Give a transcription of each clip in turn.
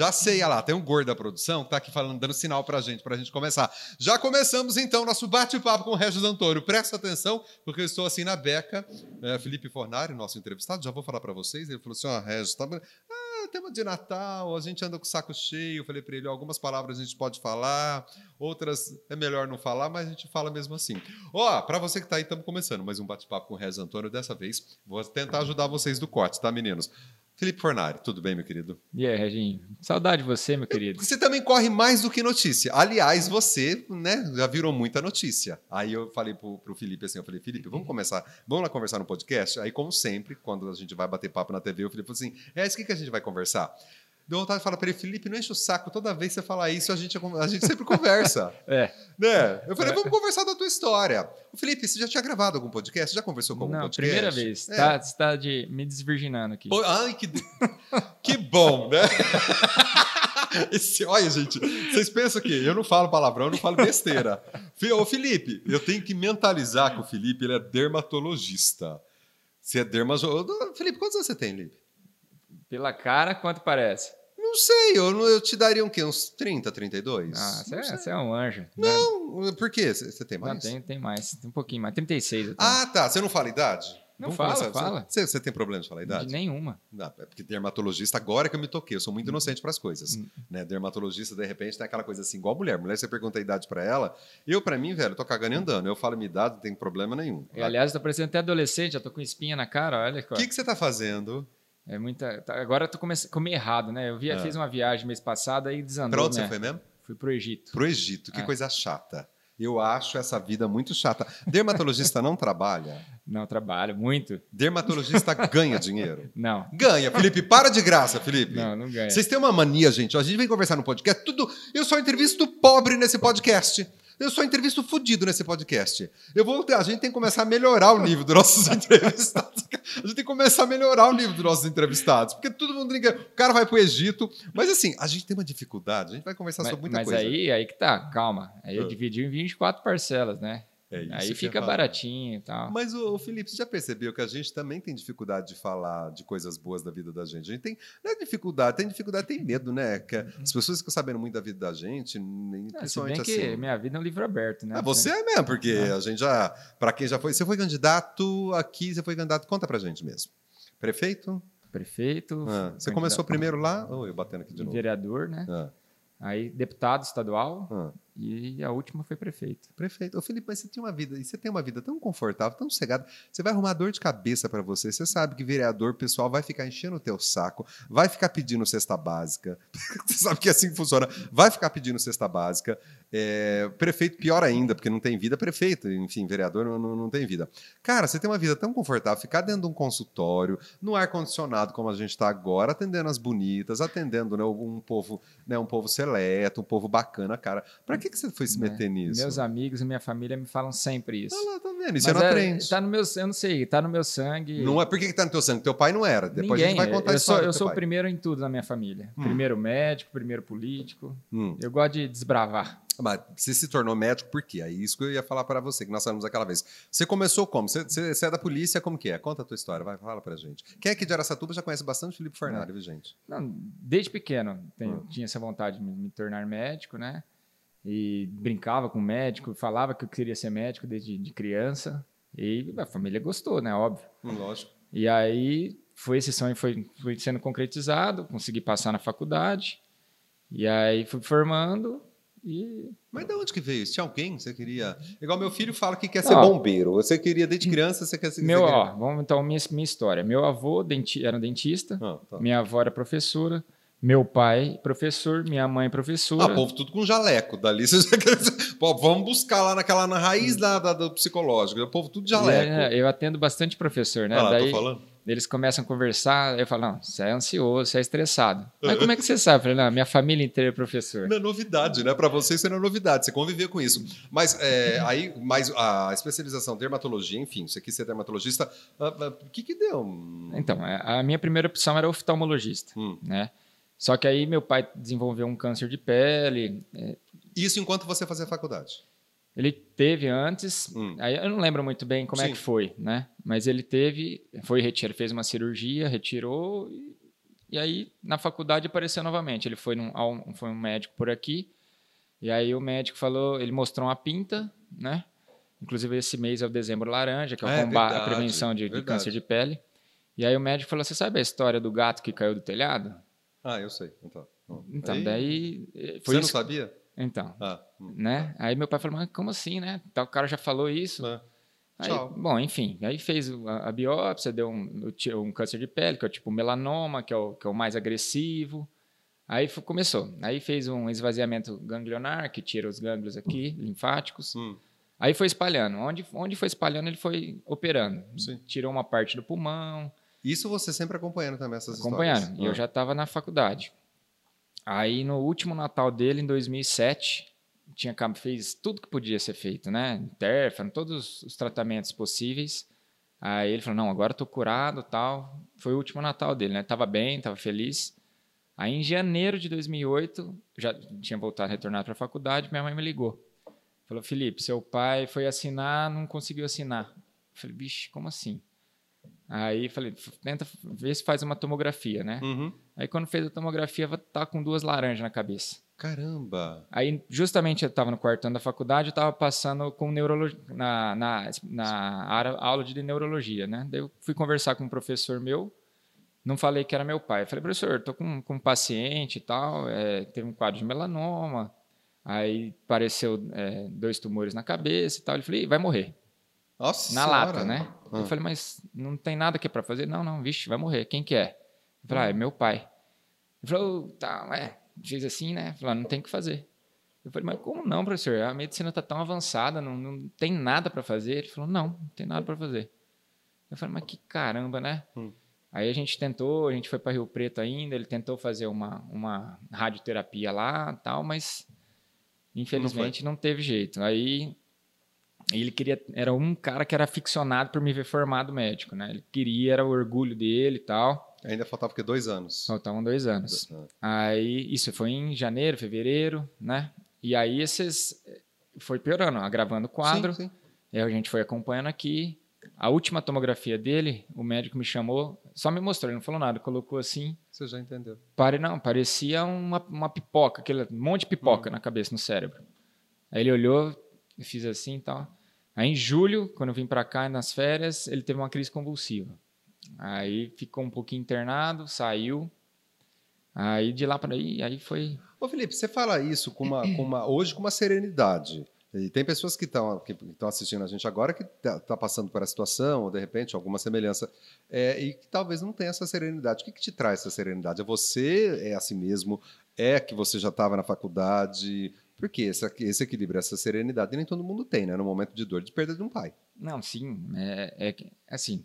Já sei, olha lá, tem um gordo da produção que tá aqui falando, dando sinal pra gente, pra gente começar. Já começamos então nosso bate-papo com o Regis Antônio. Presta atenção, porque eu estou assim na beca. É, Felipe Fornari, nosso entrevistado, já vou falar pra vocês. Ele falou assim: ó, Regis, tá. Ah, tema de Natal, a gente anda com o saco cheio. Falei para ele: algumas palavras a gente pode falar, outras é melhor não falar, mas a gente fala mesmo assim. Ó, para você que tá aí, estamos começando mais um bate-papo com o Regis Antônio. Dessa vez, vou tentar ajudar vocês do corte, tá, meninos? Felipe Fornari, tudo bem, meu querido? E aí, Reginho? Saudade de você, meu querido. Você também corre mais do que notícia. Aliás, você, né, já virou muita notícia. Aí eu falei pro, pro Felipe assim, eu falei, Felipe, vamos começar, vamos lá conversar no podcast? Aí, como sempre, quando a gente vai bater papo na TV, o Felipe falou assim, é, isso que, que a gente vai conversar? Deu vontade de falar para ele, Felipe, não enche o saco, toda vez que você falar isso, a gente, a gente sempre conversa. é. Né? Eu falei, vamos conversar da tua história. O Felipe, você já tinha gravado algum podcast? Já conversou com algum não, podcast? primeira vez. É. Tá, você está de, me desvirginando aqui. Pô, ai, que, que bom, né? Esse, olha, gente, vocês pensam que eu não falo palavrão, eu não falo besteira. Ô, Felipe, eu tenho que mentalizar que o Felipe ele é dermatologista. Você é dermatologista. Felipe, quantos anos você tem, Felipe? Pela cara, quanto parece? Não sei, eu, eu te daria um quê? Uns 30, 32? Ah, você, é, você é, um anjo. Não, né? por quê? Você tem mais? Não, tem, tem mais, tem um pouquinho mais. 36. Ah, tá. Você não fala idade? Não Vamos fala, começar. fala. Você, você, tem problema de falar idade? De nenhuma. Não, é porque dermatologista, agora que eu me toquei, eu sou muito inocente para as coisas. Hum. Né? Dermatologista, de repente, tem aquela coisa assim, igual mulher. Mulher, você pergunta a idade para ela. Eu, para mim, velho, tô cagando e andando. Eu falo minha idade, não tem problema nenhum. E, aliás, tô parecendo até adolescente, já tô com espinha na cara, olha. O que, que você tá fazendo? É muita. Tá, agora eu tô começando comer errado, né? Eu via, é. fiz uma viagem mês passado e desandou. Pra onde né? você foi mesmo? Fui pro Egito. Pro Egito, que é. coisa chata. Eu acho essa vida muito chata. Dermatologista não trabalha? Não trabalha, muito. Dermatologista ganha dinheiro? Não. Ganha. Felipe, para de graça, Felipe. Não, não ganha. Vocês têm uma mania, gente. A gente vem conversar no podcast, tudo. Eu só entrevisto pobre nesse podcast. Eu só entrevisto fudido nesse podcast. Eu vou, a gente tem que começar a melhorar o nível dos nossos entrevistados. A gente tem que começar a melhorar o nível dos nossos entrevistados. Porque todo mundo liga, o cara vai pro Egito. Mas assim, a gente tem uma dificuldade, a gente vai conversar mas, sobre muita mas coisa. Mas aí, aí que tá, calma. Aí eu ah. dividi em 24 parcelas, né? É Aí fica baratinho e tal. Mas, o Felipe, você já percebeu que a gente também tem dificuldade de falar de coisas boas da vida da gente? A gente tem não é dificuldade, tem dificuldade, tem medo, né? Que uhum. as pessoas ficam sabendo muito da vida da gente, principalmente é, se bem assim. que minha vida é um livro aberto, né? Ah, você é mesmo, porque é. a gente já, para quem já foi, você foi candidato aqui, você foi candidato, conta pra gente mesmo. Prefeito? Prefeito. Ah, você começou primeiro lá? Oh, eu batendo aqui de novo. Vereador, né? Ah. Aí deputado estadual. E a última foi prefeito. Prefeito. Ô, Felipe, mas você tem uma vida, e você tem uma vida tão confortável, tão sossegada. Você vai arrumar dor de cabeça para você. Você sabe que vereador, pessoal, vai ficar enchendo o teu saco, vai ficar pedindo cesta básica. você sabe que é assim que funciona. Vai ficar pedindo cesta básica. É, prefeito, pior ainda, porque não tem vida. Prefeito, enfim, vereador não, não, não tem vida. Cara, você tem uma vida tão confortável, ficar dentro de um consultório, no ar-condicionado, como a gente está agora, atendendo as bonitas, atendendo né, um povo, né, um povo seleto, um povo bacana, cara. Para que, que você foi se né? meter nisso? Meus amigos e minha família me falam sempre isso. Ah lá, tá vendo? Isso Mas você não é, aprende. Tá no meu, eu não sei, tá no meu sangue. Não é por que, tá no teu sangue? Teu pai não era. Depois Ninguém, a gente vai contar eu isso. Sou, eu sou o primeiro em tudo na minha família. Hum. Primeiro médico, primeiro político. Hum. Eu gosto de desbravar. Mas você se tornou médico por quê? Aí isso que eu ia falar para você, que nós falamos aquela vez. Você começou como? Você, você, é da polícia, como que é? Conta a tua história, vai, fala pra gente. Quem é aqui de Aracatuba já conhece bastante Felipe Fornari, viu, gente? Não, desde pequeno tenho, hum. tinha essa vontade de me, me tornar médico, né? E brincava com o médico, falava que eu queria ser médico desde de criança. E a família gostou, né? Óbvio. Lógico. E aí foi esse sonho foi, foi sendo concretizado, consegui passar na faculdade. E aí fui formando e... Mas de onde que veio isso? Tinha alguém que você queria... Igual meu filho fala que quer ser ó, bombeiro. Você queria desde criança, você quer ser... Meu, ó, vamos então, minha, minha história. Meu avô denti, era dentista, ah, tá. minha avó era professora, meu pai, professor, minha mãe, professora. Ah, povo tudo com jaleco. Dali você já. Pô, vamos buscar lá naquela na raiz da, da, do psicológico. O povo tudo jaleco. É, eu atendo bastante professor, né? Ah, lá, Daí, tô falando. Eles começam a conversar, eu falo, não, você é ansioso, você é estressado. Mas como é que você sabe? Eu falei, não, minha família inteira é professor. Não é novidade, né? Para você isso não é novidade, você conviver com isso. Mas é, aí, mais a especialização dermatologia, enfim, você quis ser dermatologista, o que que deu? Então, é, a minha primeira opção era oftalmologista, hum. né? Só que aí meu pai desenvolveu um câncer de pele. É... Isso enquanto você fazia faculdade? Ele teve antes, hum. aí eu não lembro muito bem como Sim. é que foi, né? Mas ele teve, foi retirar, fez uma cirurgia, retirou e E aí, na faculdade, apareceu novamente. Ele foi, num, foi um médico por aqui. E aí o médico falou, ele mostrou uma pinta, né? Inclusive, esse mês é o dezembro laranja, que é, o é, combate, verdade, a prevenção de, de, câncer de pele. E aí o médico falou: Você sabe a história do gato que caiu do telhado? Ah, eu sei. Então, então aí... daí. Eh, foi Você isso... não sabia? Então. Ah, hum, né? Tá. Aí meu pai falou: Mas como assim, né? Então, o cara já falou isso. É. Aí, Tchau. Bom, enfim, aí fez a, a biópsia, deu um, um, câncer de pele, que é o tipo melanoma, que é o, que é o mais agressivo. Aí começou. Aí fez um esvaziamento ganglionar, que tira os gânglios aqui, linfáticos. Hum. Aí foi espalhando. Onde, onde foi espalhando, ele foi operando. Sim. Tirou uma parte do pulmão. Isso você sempre acompanhando também essas acompanhando. histórias? Acompanhando. E ah. eu já estava na faculdade. Aí no último Natal dele, em 2007, tinha fez tudo que podia ser feito, né? Interferon, todos os tratamentos possíveis. Aí ele falou: "Não, agora estou curado, tal". Foi o último Natal dele, né? Tava bem, tava feliz. Aí em janeiro de 2008, já tinha voltado a retornar para a faculdade, minha mãe me ligou. Falou: "Felipe, seu pai foi assinar, não conseguiu assinar". Eu falei: "Bicho, como assim?" Aí falei, tenta ver se faz uma tomografia, né? Uhum. Aí quando fez a tomografia, tá com duas laranjas na cabeça. Caramba! Aí justamente eu estava no quarto ano da faculdade, eu estava passando com neurologia na, na, na aula de neurologia, né? Daí eu fui conversar com um professor meu, não falei que era meu pai. Eu falei, professor, estou com, com um paciente e tal, é, teve um quadro de melanoma, aí apareceu é, dois tumores na cabeça e tal. Ele falou, vai morrer. Nossa Na senhora. lata, né? Ah. Eu falei, mas não tem nada aqui para fazer? Não, não, vixe, vai morrer. Quem que é? Eu falei, ah, é meu pai. Ele falou, tá, é, fez assim, né? Falou, não tem o que fazer. Eu falei, mas como não, professor? A medicina está tão avançada, não, não tem nada para fazer. Ele falou, não, não tem nada para fazer. Eu falei, mas que caramba, né? Hum. Aí a gente tentou, a gente foi para Rio Preto ainda, ele tentou fazer uma, uma radioterapia lá tal, mas infelizmente não, não teve jeito. Aí ele queria era um cara que era aficionado por me ver formado médico, né? Ele queria era o orgulho dele e tal. Ainda faltava que dois anos. Faltavam dois anos. Uhum. Aí isso foi em janeiro, fevereiro, né? E aí esses foi piorando, agravando o quadro. Sim, sim. E aí a gente foi acompanhando aqui. A última tomografia dele, o médico me chamou, só me mostrou, ele não falou nada, colocou assim. Você já entendeu? Pare, não, parecia uma, uma pipoca, aquele monte de pipoca hum. na cabeça, no cérebro. Aí ele olhou, fiz assim e tal. Aí em julho, quando eu vim para cá nas férias, ele teve uma crise convulsiva. Aí ficou um pouquinho internado, saiu. Aí de lá para aí, aí foi. Ô Felipe, você fala isso com uma, com uma, hoje com uma serenidade. E tem pessoas que estão que assistindo a gente agora que tá, tá, passando por essa situação, ou de repente alguma semelhança, é, e que talvez não tenha essa serenidade. O que, que te traz essa serenidade? É você? É assim mesmo? É que você já estava na faculdade? Porque esse, esse equilíbrio, essa serenidade, nem todo mundo tem, né? No momento de dor, de perda de um pai. Não, sim. É, é assim,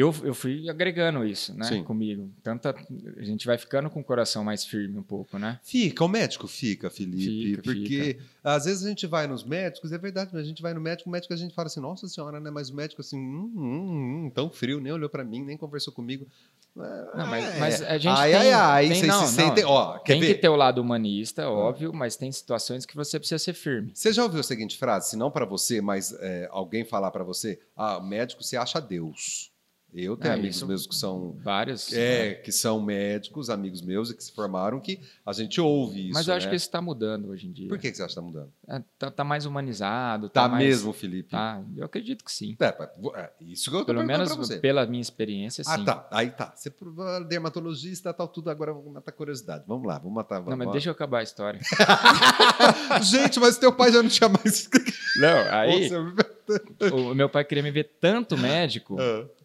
eu, eu fui agregando isso, né, Sim. comigo. Tanto a, a, gente vai ficando com o coração mais firme um pouco, né? Fica, o médico fica, Felipe, fica, porque fica. às vezes a gente vai nos médicos, é verdade, mas a gente vai no médico, o médico a gente fala assim, nossa senhora, né? Mas o médico assim, hum, hum, hum, tão frio, nem olhou para mim, nem conversou comigo. Não, mas, é. mas, a gente ai, tem, ai, ai, tem, não, se sentem, ó, tem ver? que ter o lado humanista, óbvio, mas tem situações que você precisa ser firme. Você já ouviu a seguinte frase, se não para você, mas é, alguém falar para você, ah, médico se acha Deus. Eu tenho é, amigos meus que são vários, é, né? que são médicos, amigos meus e que se formaram que a gente ouve isso. Mas eu acho né? que isso está mudando hoje em dia. Por que, que você acha que está mudando? É, tá, tá, mais humanizado. Tá, tá mais, mesmo, Felipe. Tá, eu acredito que sim. É, é isso que eu Pelo menos pela minha experiência, ah, sim. Ah, tá. Aí tá. Você é dermatologista, tal tudo. Agora vamos matar curiosidade. Vamos lá, vamos matar. Vamos não, mas deixa eu acabar a história. gente, mas teu pai já não tinha mais. não, aí. o meu pai queria me ver tanto médico.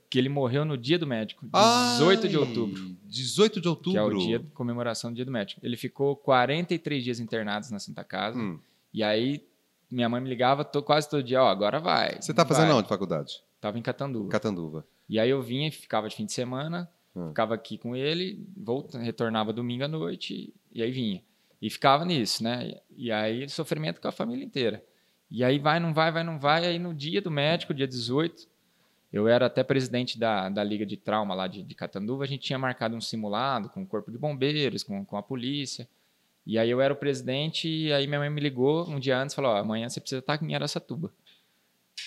Que ele morreu no dia do médico, 18 Ai, de outubro. 18 de outubro? Que é o dia de comemoração do dia do médico. Ele ficou 43 dias internado na Santa Casa. Hum. E aí, minha mãe me ligava quase todo dia, ó, oh, agora vai. Você tá fazendo onde faculdade? Tava em Catanduva. Catanduva. E aí eu vinha, ficava de fim de semana, hum. ficava aqui com ele, volta, retornava domingo à noite, e aí vinha. E ficava nisso, né? E aí, sofrimento com a família inteira. E aí vai, não vai, vai, não vai. Aí no dia do médico, dia 18, eu era até presidente da, da Liga de Trauma lá de, de Catanduva. A gente tinha marcado um simulado com o Corpo de Bombeiros, com, com a polícia. E aí eu era o presidente e aí minha mãe me ligou um dia antes e falou, oh, amanhã você precisa estar em Aracatuba.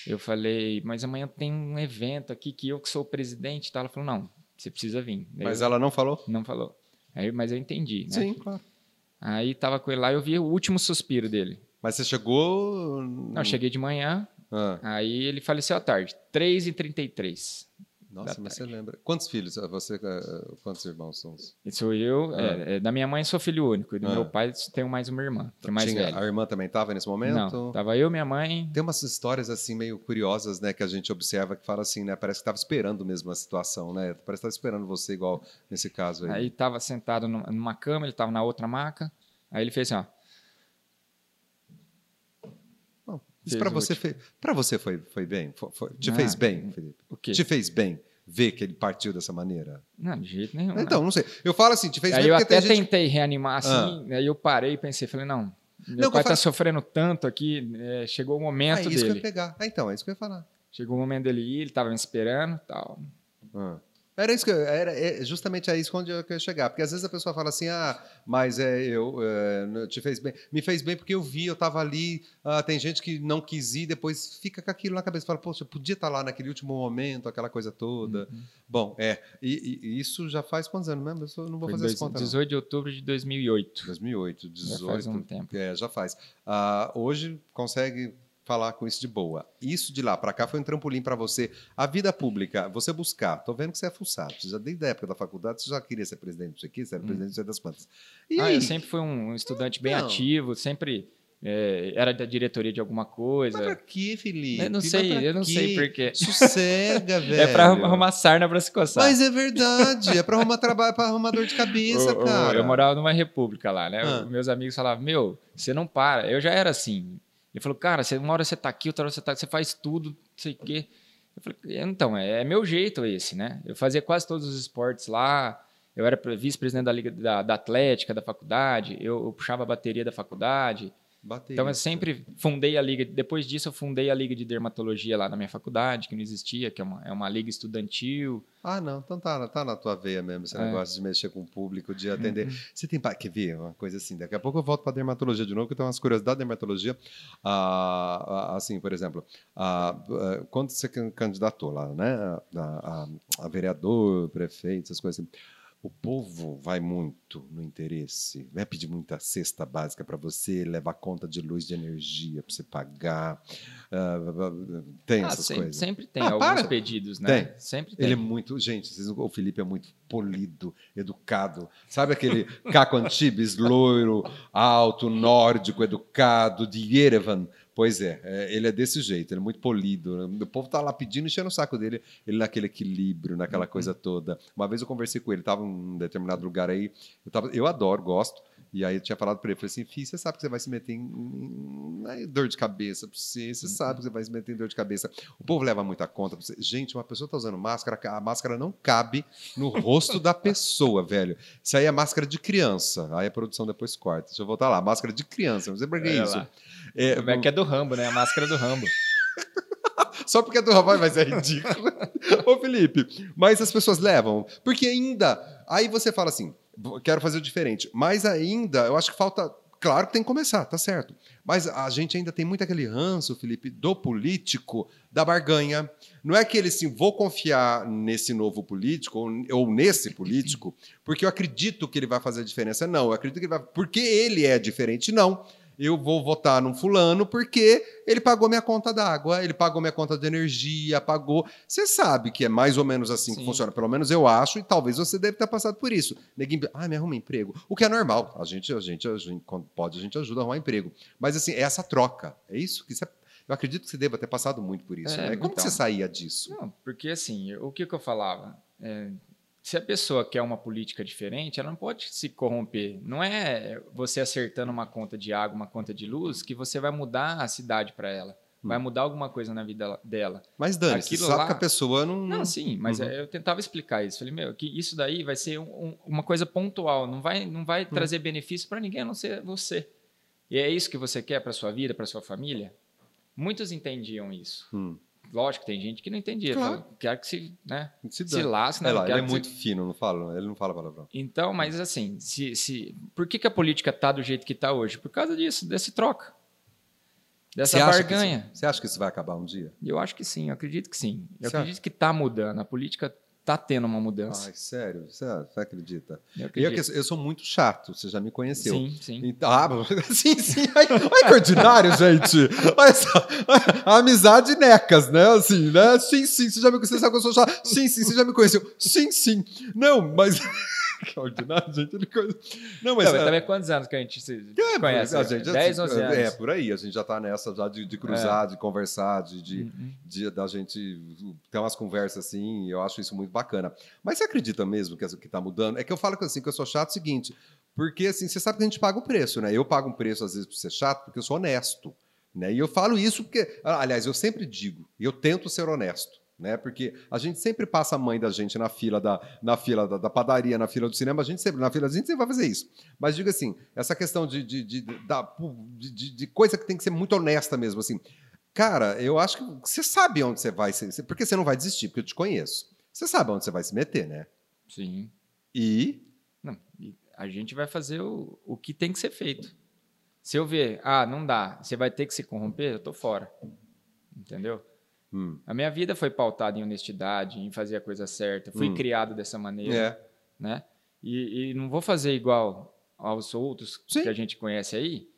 Eu falei, mas amanhã tem um evento aqui que eu que sou o presidente. Tá? Ela falou, não, você precisa vir. Daí mas eu, ela não falou? Não falou. Aí, mas eu entendi, né? Sim, claro. Aí tava com ele lá e eu vi o último suspiro dele. Mas você chegou. Não, eu cheguei de manhã, Ah, aí ele faleceu à tarde, 3h33. nossa, Da mas você lembra. Quantos filhos? Ah, Você, ah, quantos irmãos são? E sou eu, Ah. é, é, da minha mãe sou filho único, e do Ah. meu pai tenho mais uma irmã, que é mais Tinha- velha. A irmã também estava nesse momento? Não, tava eu, minha mãe, Tem umas histórias assim meio curiosas, né, que a gente observa que fala assim, né, parece que estava esperando mesmo a situação, né? Parece que estava esperando você igual nesse caso aí. aí tava sentado numa cama, ele tava na outra maca, aí ele fez assim, ó, Bom, isso para você foi, para você foi, foi bem? Foi- foi- te Ah, fez bem, Felipe? o quê? Te fez bem ver que ele partiu dessa maneira? Não, de jeito nenhum. né? Então, não sei. Eu falo assim, te fez aí bem eu até gente... tentei reanimar assim, aí eu parei e pensei, falei, não, meu Não, pai tá falo- sofrendo tanto aqui, é, chegou o Ah, momento é isso que eu dele. ia pegar. Ah, então, é isso que eu ia falar. Chegou o momento dele ir, ele tava me esperando tal. Ah. Era isso que eu, era é justamente a isso onde eu queria chegar, porque às vezes a pessoa fala assim, ah, mas é eu é, te fez bem, me fez bem porque eu vi, eu estava ali, ah, tem gente que não quis ir, depois fica com aquilo na cabeça, fala, poxa, eu podia estar lá naquele último momento, aquela coisa toda. Uhum. Bom, é, e, e isso já faz quantos anos mesmo? Eu não vou Foi fazer dois- essa conta. não. 18 de outubro de 2008. 2008, 18. Já faz um tempo. É, já faz. Ah, hoje consegue falar com isso de boa. Isso de lá para cá foi um trampolim para você. A vida pública, você buscar. Tô vendo que você é fuçado. Você já desde a época da faculdade, você já queria ser presidente disso aqui, você era presidente não sei das quantas. E Hum. ah, eu sempre fui um estudante bem Então. ativo, sempre é, era da diretoria de alguma coisa. Mas pra quê, Felipe? Eu não sei, pra eu não sei quê? por quê. Sossega, velho. É pra arrumar sarna pra se coçar. Mas é verdade, é pra arrumar trabalho, para arrumar dor de cabeça, o- cara. Eu morava numa república lá, né? Ah. Meus amigos falavam, meu, você não para. Eu já era assim. Ele falou, cara, você, uma hora você tá aqui, outra hora você tá você faz tudo, não sei o quê. Eu falei, então, é, é meu jeito esse, né? Eu fazia quase todos os esportes lá. Eu era pre- vice-presidente da Liga da, da Atlética da faculdade, eu, eu puxava a bateria da faculdade. Então eu sempre fundei a liga. Depois disso, eu fundei a liga de dermatologia lá na minha faculdade, que não existia, que é uma, é uma liga estudantil. Ah, não, então tá, tá na tua veia mesmo esse É. negócio de mexer com o público, de atender. Você tem. Quer ver uma coisa assim? Daqui a pouco eu volto para dermatologia de novo, que eu tenho umas curiosidades da dermatologia. Ah, ah, assim, por exemplo, ah, ah, quando você can- candidatou lá, né? A, a- a vereador, prefeito, essas coisas assim. O povo vai muito no interesse, vai pedir muita cesta básica para você, levar conta de luz, de energia para você pagar. ah, tem Ah, essas sempre, coisas. sempre tem Ah, alguns para. pedidos, né? Tem. Sempre tem. Ele é muito. Gente, vocês o Felipe é muito polido, educado. Sabe aquele Caco Antibes, loiro, alto, nórdico, educado, de Yerevan? Pois é, é, ele é desse jeito, ele é muito polido. O povo tá lá pedindo, enchendo o saco dele, ele naquele equilíbrio, naquela coisa toda. Uma vez eu conversei com ele, estava em um determinado lugar aí, eu, tava, eu adoro, gosto. E aí eu tinha falado para ele, falei assim, filho, você sabe que você vai se meter em, em- em dor de cabeça pra você, você sabe que você vai se meter em dor de cabeça. O povo leva muita conta. pra você. Gente, uma pessoa tá usando máscara, a máscara não cabe no rosto da pessoa, velho. Isso aí é máscara de criança. Aí a produção depois corta. Deixa eu voltar lá. Máscara de criança. Não sei por que isso. É, Como é que é do Rambo, né? A máscara do Rambo. Só porque é do rapaz, mas é ridículo. Ô, Felipe, mas as pessoas levam. Porque ainda. Aí você fala assim: quero fazer diferente. Mas ainda, eu acho que falta. Claro que tem que começar, tá certo. Mas a gente ainda tem muito aquele ranço, Felipe, do político, da barganha. Não é que ele assim, vou confiar nesse novo político ou, ou nesse político, porque eu acredito que ele vai fazer a diferença. Não, eu acredito que ele vai. Porque ele é diferente, não eu vou votar num fulano porque ele pagou minha conta d'água, ele pagou minha conta de energia, pagou. Você sabe que é mais ou menos assim que Sim. funciona, pelo menos eu acho, e talvez você deve ter passado por isso. Ninguém, ah, me arruma emprego. O que é normal. A gente, a gente, a gente quando pode, a gente ajuda a arrumar emprego. Mas assim, é essa troca. É isso que você. Eu acredito que você deva ter passado muito por isso. É, né? Como que então. você saía disso? Não, porque assim, o que, que eu falava? É, se a pessoa quer uma política diferente, ela não pode se corromper. Não é você acertando uma conta de água, uma conta de luz, que você vai mudar a cidade para ela. Vai mudar alguma coisa na vida dela. Mas Dani, você Aquilo sabe lá- que a pessoa não. Não, sim, mas Uhum. eu tentava explicar isso. Falei, meu, que isso daí vai ser um- um- uma coisa pontual, não vai, não vai trazer benefício para ninguém a não ser você. E é isso que você quer para sua vida, para sua família? Muitos entendiam isso. Hum. Lógico, tem gente que não entendia. Claro. Fala, Quero que se, né, Se, se lasque, né? É lá, ele é muito se- fino, não fala, ele não fala palavrão. Então, mas assim, se, se... por que, que a política está do jeito que está hoje? Por causa disso, desse troca. Dessa Você acha barganha. isso- Você acha que isso vai acabar um dia? Eu acho que sim, eu acredito que sim. Eu Você acredito que está mudando. A política tá tendo uma mudança. Ai, sério? Você, acredita? Eu Eu, eu sou muito chato, você já me conheceu. Sim, sim. Então, ah, sim, sim. Ai, ai, que ordinário, gente. Olha só. Amizade necas, né? Assim, né? Sim, sim. Você já me conheceu, sabe que eu sou chato? Sim, sim. Você já me conheceu? Sim, sim. Não, mas... ordinário, gente. Ele conhece- Não, mas... Não, é, também quantos anos que a gente se é, conhece? a gente, 10, 11 anos. É, por aí. A gente já tá nessa já de, de cruzar, de conversar, de, de, Uhum. de- da gente ter umas conversas assim, e eu acho isso muito bacana. Mas você acredita mesmo que que está mudando? É que eu falo assim, que eu sou chato é o seguinte, porque assim, você sabe que a gente paga o preço, né? Eu pago um preço às vezes por ser chato, porque eu sou honesto, né? E eu falo isso porque, aliás, eu sempre digo, e eu tento ser honesto. Né? Porque a gente sempre passa a mãe da gente na fila da, na fila da, da padaria, na fila do cinema, a gente sempre, na fila a gente sempre vai fazer isso. Mas diga assim, essa questão de, de, de, da- de, de- coisa que tem que ser muito honesta mesmo, assim. Cara, eu acho que você sabe onde você vai, porque você não vai desistir, porque eu te conheço. Você sabe onde você vai se meter, né? Sim. E Não, a gente vai fazer o, o que tem que ser feito. Se eu ver, ah, não dá, você vai ter que se corromper, eu tô fora. Entendeu? Hum, A minha vida foi pautada em honestidade, em fazer a coisa certa. Fui Hum. criado dessa maneira, é, né? E, e não vou fazer igual aos outros Sim. que a gente conhece aí,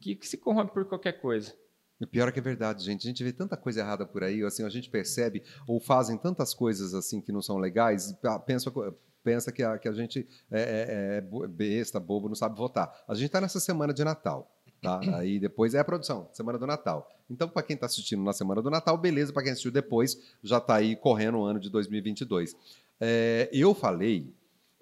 que, que se corrompe por qualquer coisa. o pior é que é verdade, gente. A gente vê tanta coisa errada por aí, assim, a gente percebe ou fazem tantas coisas assim que não são legais, pa- pensa pensa que a, que a gente é, é- é besta, bobo, não sabe votar. A gente está nessa semana de Natal, tá? Aí depois é a produção, semana do Natal. Então, para quem está assistindo na semana do Natal, beleza. Para quem assistiu depois, já está aí correndo o ano de 2022. É, eu falei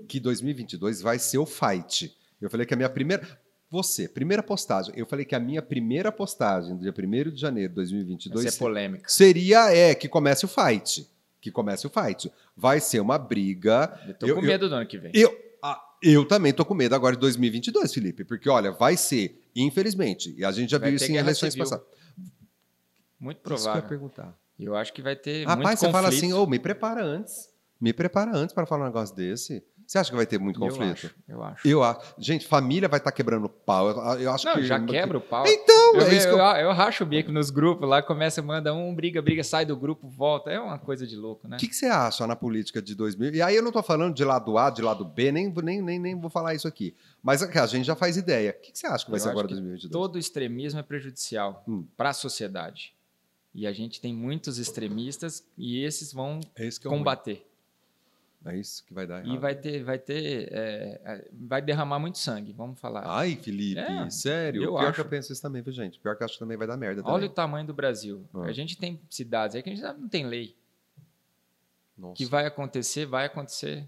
que 2022 vai ser o fight. Eu falei que a minha primeira. Você, primeira postagem. Eu falei que a minha primeira postagem, do dia 1 de janeiro de 2022, Vai ser polêmica. seria é que comece o fight. Que comece o fight. Vai ser uma briga. Eu tô Eu- com eu- medo do ano que vem. Eu, ah, eu também tô com medo agora de 2022, Felipe, porque olha, vai ser, infelizmente, e a gente já Vai viu isso em eleições civil. passadas. Muito Isso que eu ia provável. perguntar. Eu acho que vai ter Rapaz, muito você conflito. fala assim, ô, me prepara antes. Me prepara antes para falar um negócio desse. Você acha que vai ter muito Eu conflito? acho, eu acho. Eu acho. Gente, família vai estar quebrando pau. Eu, eu acho Não, que já quebra o pau. Então, Eu, é isso que eu, eu... eu racho o bico nos grupos lá, começa, manda um, briga, briga, sai do grupo, volta. É uma coisa de louco, né? O que, que você acha na política de 2000? E aí eu não estou falando de lado A, de lado B, nem, nem, nem, nem vou falar isso aqui. Mas a gente já faz ideia. O que, que você acha que vai Eu ser agora que 2022? Todo extremismo é prejudicial Hum. para a sociedade. E a gente tem muitos extremistas e esses vão É que é ruim. combater. É isso que vai dar E errado. vai ter, vai ter, é, é, vai derramar muito sangue, vamos falar. Ai, Felipe, É, sério? eu Pior acho. que eu penso isso também, viu, gente? Pior que eu acho que também vai dar merda Olha também. o tamanho do Brasil. Ah. A gente tem cidades aí que a gente não tem lei. Nossa, Que vai acontecer, vai acontecer.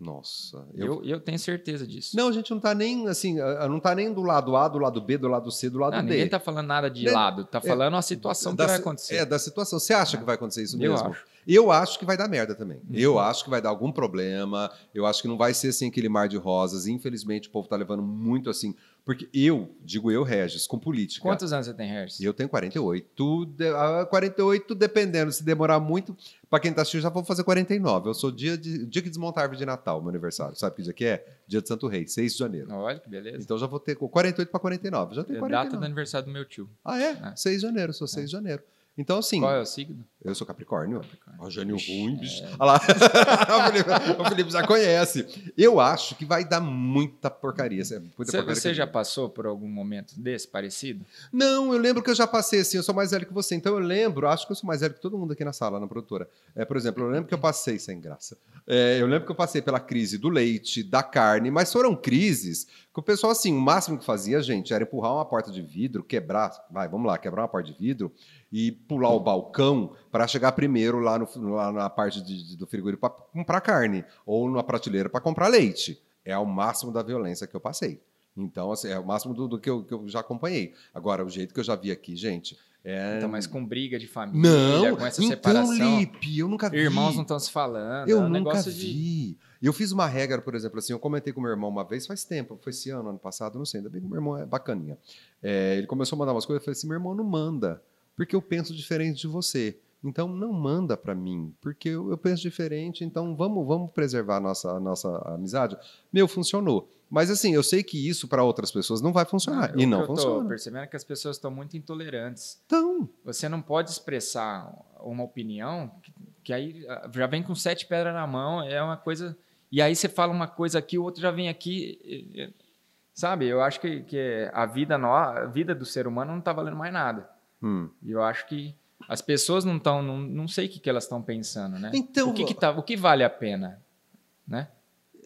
nossa. Eu... Eu, eu tenho certeza disso. Não, a gente não tá nem, assim, não tá nem do lado A, do lado B, do lado C, do lado Não, D. ninguém está falando nada de Né? lado, está falando a situação da, que vai acontecer. É, da situação. Você acha que vai acontecer isso Eu mesmo? acho. Uhum. Eu acho que vai dar merda também. Eu acho que vai dar algum problema. Eu acho que não vai ser assim aquele mar de rosas. Infelizmente, o povo tá levando muito assim. Porque eu, digo eu, Regis, com política. Quantos anos você tem? E eu tenho 48. De- ah, 48, dependendo, se demorar muito, para quem tá assistindo, já vou fazer 49. Eu sou dia, de, dia que desmontar a árvore de Natal, meu aniversário. Sabe que dia que é? Dia de Santo Rei, 6 de janeiro. Olha que beleza. Então já vou ter com 48 para 49. Já tenho É 49. data do aniversário do meu tio. Ah, é? É. 6 de janeiro, sou 6 de janeiro. Então, assim, Qual é o signo? eu sou Capricórnio. Capricórnio. Ixi, ruim, bicho. é. Olha lá. o, Felipe, o Felipe já conhece. Eu acho que vai dar muita porcaria. Muita Você, porcaria você já passou por algum momento desse parecido? Não, eu lembro que eu já passei assim, eu sou mais velho que você. Então eu lembro, acho que eu sou mais velho que todo mundo aqui na sala, na produtora. É, por exemplo, eu lembro que eu passei, sem graça. É, eu lembro que eu passei pela crise do leite, da carne, mas foram crises que o pessoal, assim, o máximo que fazia, gente, era empurrar uma porta de vidro, quebrar, vai, vamos lá, quebrar uma porta de vidro e pular o balcão para chegar primeiro lá, no, lá na parte de- de- do frigorífico para comprar carne ou na prateleira para comprar leite. É o máximo da violência que eu passei. Então, assim, é o máximo do, do que, eu, que eu já acompanhei. Agora, o jeito que eu já vi aqui, gente, é... Então, mas com briga de família, Não, com essa então, separação. Lipe, eu nunca vi. Irmãos não estão se falando. Eu é um nunca negócio de. Vi. Eu fiz uma regra, por exemplo, assim, eu comentei com meu irmão uma vez, faz tempo, foi esse ano, ano passado, não sei, ainda bem que meu irmão é bacaninha. É, ele começou a mandar umas coisas, eu falei assim, meu irmão não manda, porque eu penso diferente de você. Então não manda para mim, porque eu, eu penso diferente, então vamos, vamos preservar a nossa, a nossa amizade. Meu, funcionou. Mas assim, eu sei que isso para outras pessoas não vai funcionar. Ah, e não eu tô funciona. percebendo é que as pessoas estão muito intolerantes. Então, Você não pode expressar uma opinião que, que aí ah, já vem com sete pedras na mão, é uma coisa. E aí você fala uma coisa aqui, o outro já vem aqui. Sabe, eu acho que, que a, vida no, a vida do ser humano não está valendo mais nada. Hum. E eu acho que as pessoas não estão, não, não sei o que, que elas estão pensando, né? Então, o que, que tá, o que vale a pena, né?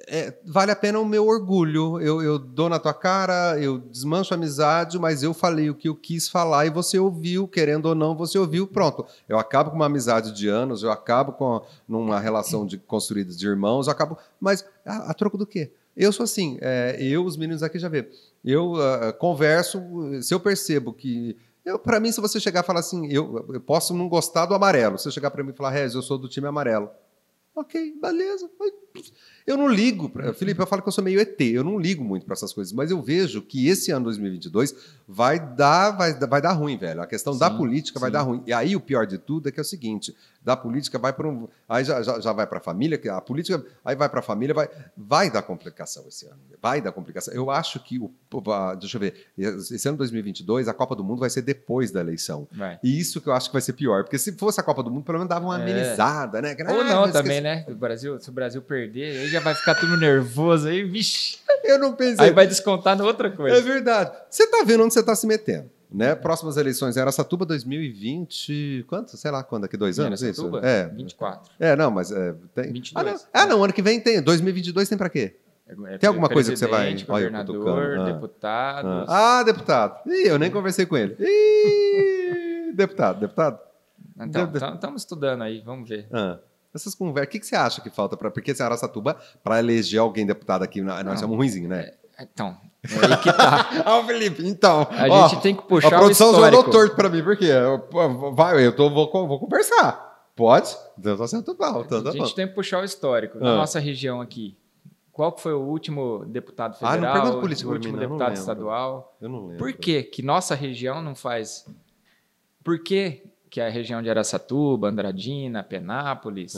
É, vale a pena o meu orgulho. Eu, eu, dou na tua cara, eu desmancho a amizade, mas eu falei o que eu quis falar e você ouviu, querendo ou não, você ouviu, pronto. Eu acabo com uma amizade de anos, eu acabo com uma relação de construída de irmãos, eu acabo. Mas a, a troco do quê? Eu sou assim, é, eu, os meninos aqui já vê. Eu uh, converso, se eu percebo que para mim, se você chegar e falar assim, eu, eu, posso não gostar do amarelo. Se você chegar para mim e falar, Rez, eu sou do time amarelo. Ok, beleza. Eu não ligo, pra, Felipe, eu falo que eu sou meio ET, eu não ligo muito para essas coisas, mas eu vejo que esse ano 2022 vai dar, vai, vai dar ruim, velho. A questão sim, da política sim. vai dar ruim. E aí o pior de tudo é que é o seguinte: da política vai para um. Aí já, já, já vai para a família, a política, aí vai para a família, vai, vai dar complicação esse ano. Vai dar complicação. Eu acho que o. Deixa eu ver. Esse ano 2022, a Copa do Mundo vai ser depois da eleição. Vai. E isso que eu acho que vai ser pior. Porque se fosse a Copa do Mundo, pelo menos dava uma é. amenizada, né? Ou não também, né? O Brasil, se o Brasil perder, aí já vai ficar tudo nervoso aí, vixe. Eu não pensei. Aí vai descontar na outra coisa. É verdade. Você tá vendo onde você tá se metendo. Né? Próximas eleições era Aracatuba 2020. Quanto? Sei lá quando, daqui dois anos? Aracatuba? Isso? É. 24. É, não, mas. É, tem... 22. Ah não. ah, não, ano que vem tem. 2022 tem para quê? É, tem alguma coisa que você vai. Governador, ah. deputado. Ah. ah, deputado. Ih, eu nem conversei com ele. Ih, deputado, deputado. Então, estamos estudando aí, vamos ver. Ah. Essas conversas, o que, que você acha que falta para. Porque se Aracatuba, para eleger alguém deputado aqui, nós não. somos ruimzinho, né? É, então, é aí que tá. ah, Felipe, então. A ó, gente tem que puxar a produção andou torto pra mim, porque vai, eu tô, vou, vou conversar. Pode? Então tá certo mal. Tá, a gente tem que puxar o histórico. Ah. Na nossa região aqui, qual foi o último deputado federal? Ah, não política o último mim, deputado estadual? Eu não lembro. Por que que nossa região não faz... Por que que a região de Araçatuba, Andradina, Penápolis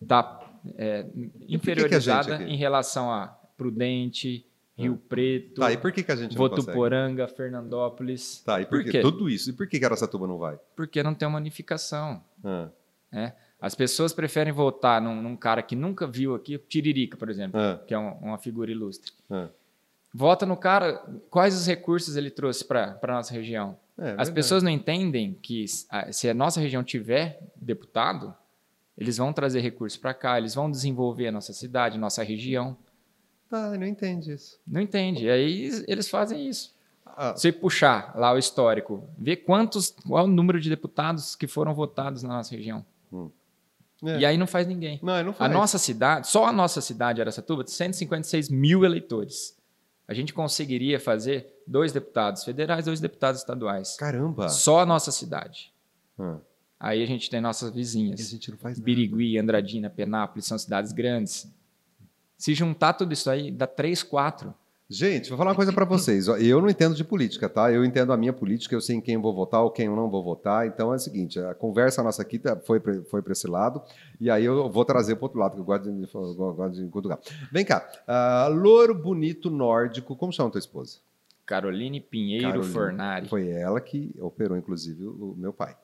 está ah. é, inferiorizada que que em relação a Prudente, Rio Preto, tá, e por que, que a gente Votuporanga, Fernandópolis. Tá, e por, por quê? Tudo isso. E por que, que Araçatuba não vai? Porque não tem uma unificação. Ah. É. As pessoas preferem votar num, num, cara que nunca viu aqui, Tiririca, por exemplo, ah. que é um, uma figura ilustre. Ah. Vota no cara, quais os recursos ele trouxe para a nossa região? É, As pessoas não entendem que se a nossa região tiver deputado, eles vão trazer recursos para cá, eles vão desenvolver a nossa cidade, a nossa região. Ah, não entende isso. Não entende. E aí eles fazem isso. Ah. Se puxar lá o histórico, ver quantos, qual é o número de deputados que foram votados na nossa região. Hum. É. E aí não faz ninguém. Não, não faz. A nossa cidade, só a nossa cidade, Aracatuba, tem 156 mil eleitores. A gente conseguiria fazer dois deputados federais, dois deputados estaduais. Caramba! Só a nossa cidade. Hum. Aí a gente tem nossas vizinhas. E a gente não faz nada. Birigui, Andradina, Penápolis, são cidades grandes. Se juntar tudo isso aí, dá três, quatro. Gente, vou falar uma coisa para vocês. Eu não entendo de política, tá? Eu entendo a minha política, eu sei em quem eu vou votar ou quem eu não vou votar. Então é o seguinte: a conversa nossa aqui tá, foi para foi esse lado, e aí eu vou trazer para outro lado, que eu gosto de, eu gosto de cutucar. Vem cá, uh, louro bonito nórdico, como chama tua esposa? Caroline Pinheiro Caroline. Fornari. Foi ela que operou, inclusive, o meu pai.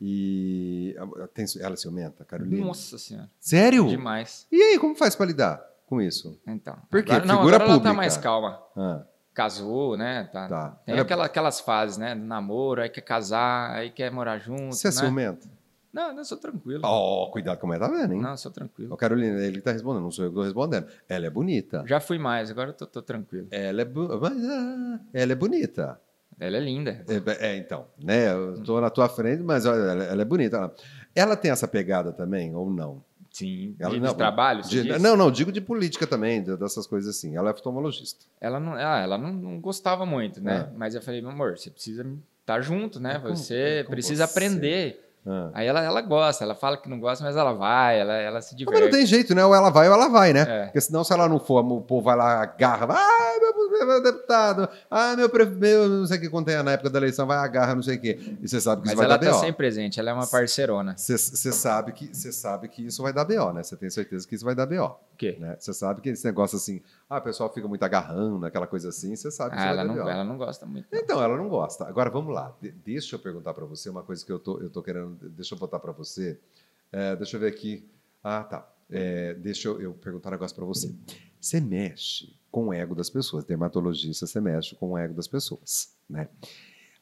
E tem, ela se aumenta, Caroline? Nossa Senhora. Sério? Demais. E aí, como faz para lidar? Com isso? Então. Por quê? Agora, não, Figura agora pública. ela tá mais calma. Ah. Casou, né? Tá. tá. Tem ela... aquela, aquelas fases, né? Namoro, aí quer casar, aí quer morar junto. Você é né? ciumento? Não, eu sou tranquilo. Oh, cuidado como é, tá vendo, hein? Não, eu sou tranquilo. O Carolina, ele tá respondendo, não sou eu que tô respondendo. Ela é bonita. Já fui mais, agora eu tô, tô tranquilo. Ela é, bu... Ah, ela é bonita. Ela é linda. É, é, então, né? Eu tô na tua frente, mas olha, ela, ela é bonita. Ela tem essa pegada também, ou não? Sim, ela, de, não, de trabalho? De, não, não, digo de política também, dessas coisas assim. Ela é oftalmologista. Ela não, ah, ela não, não gostava muito, né? É. Mas eu falei, meu amor, você precisa estar tá junto, né? Como, você precisa você. aprender. Ah. Aí ela, ela gosta, ela fala que não gosta, mas ela vai, ela, ela se diverte. Mas não tem jeito, né? Ou ela vai ou ela vai, né? É. Porque senão, se ela não for, o povo vai lá, agarra, ah, meu, meu deputado, ah, meu, meu não sei o que contém na época da eleição, vai agarra, não sei o quê. E você sabe que mas isso vai dar BO. Mas ela tá sempre presente, ela é uma parceirona. Você sabe, que, sabe que isso vai dar BO, né? Você tem certeza que isso vai dar BO. O quê? Você né? sabe que esse negócio assim, ah, o pessoal fica muito agarrando, aquela coisa assim, você sabe que ah, isso ela vai não, dar BO. Ela não gosta muito. Não. Então, ela não gosta. Agora, vamos lá. De deixa eu perguntar para você uma coisa que eu tô, eu tô querendo, deixa eu botar para você. É, deixa eu ver aqui. Ah, tá. É, deixa eu, eu perguntar um negócio para você. Você mexe com o ego das pessoas. Dermatologista, você mexe com o ego das pessoas, né?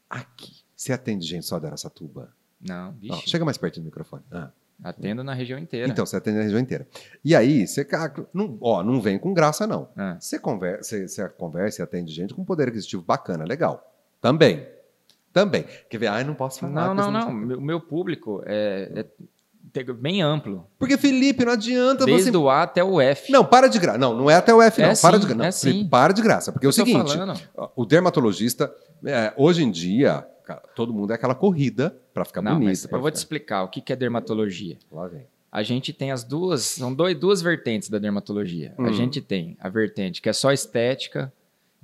Aqui, você atende gente só da Aracatuba? Não, vixe. chega mais perto do microfone. Ah. Atendo na região inteira. Então, você atende a região inteira. E aí, você não, ó, não vem com graça, não. Ah, Você conversa, você, você conversa e atende gente com poder aquisitivo bacana, legal. Também. Também. Quer ver? Ah, eu não posso falar. não, não, não. O meu público é, é bem amplo. Porque, Felipe, não adianta Desde você. o A até o F. Não, para de graça. Não, não é até o F, não. É para sim, de graça. Não, é sim. para de graça. Porque é o Eu seguinte: o dermatologista, é, hoje em dia, todo mundo é aquela corrida pra ficar Não, bonito. eu vou te ficar- explicar o que que é dermatologia. Lá vem. A gente tem as duas, são dois, duas vertentes da dermatologia. Hum. A gente tem a vertente que é só estética,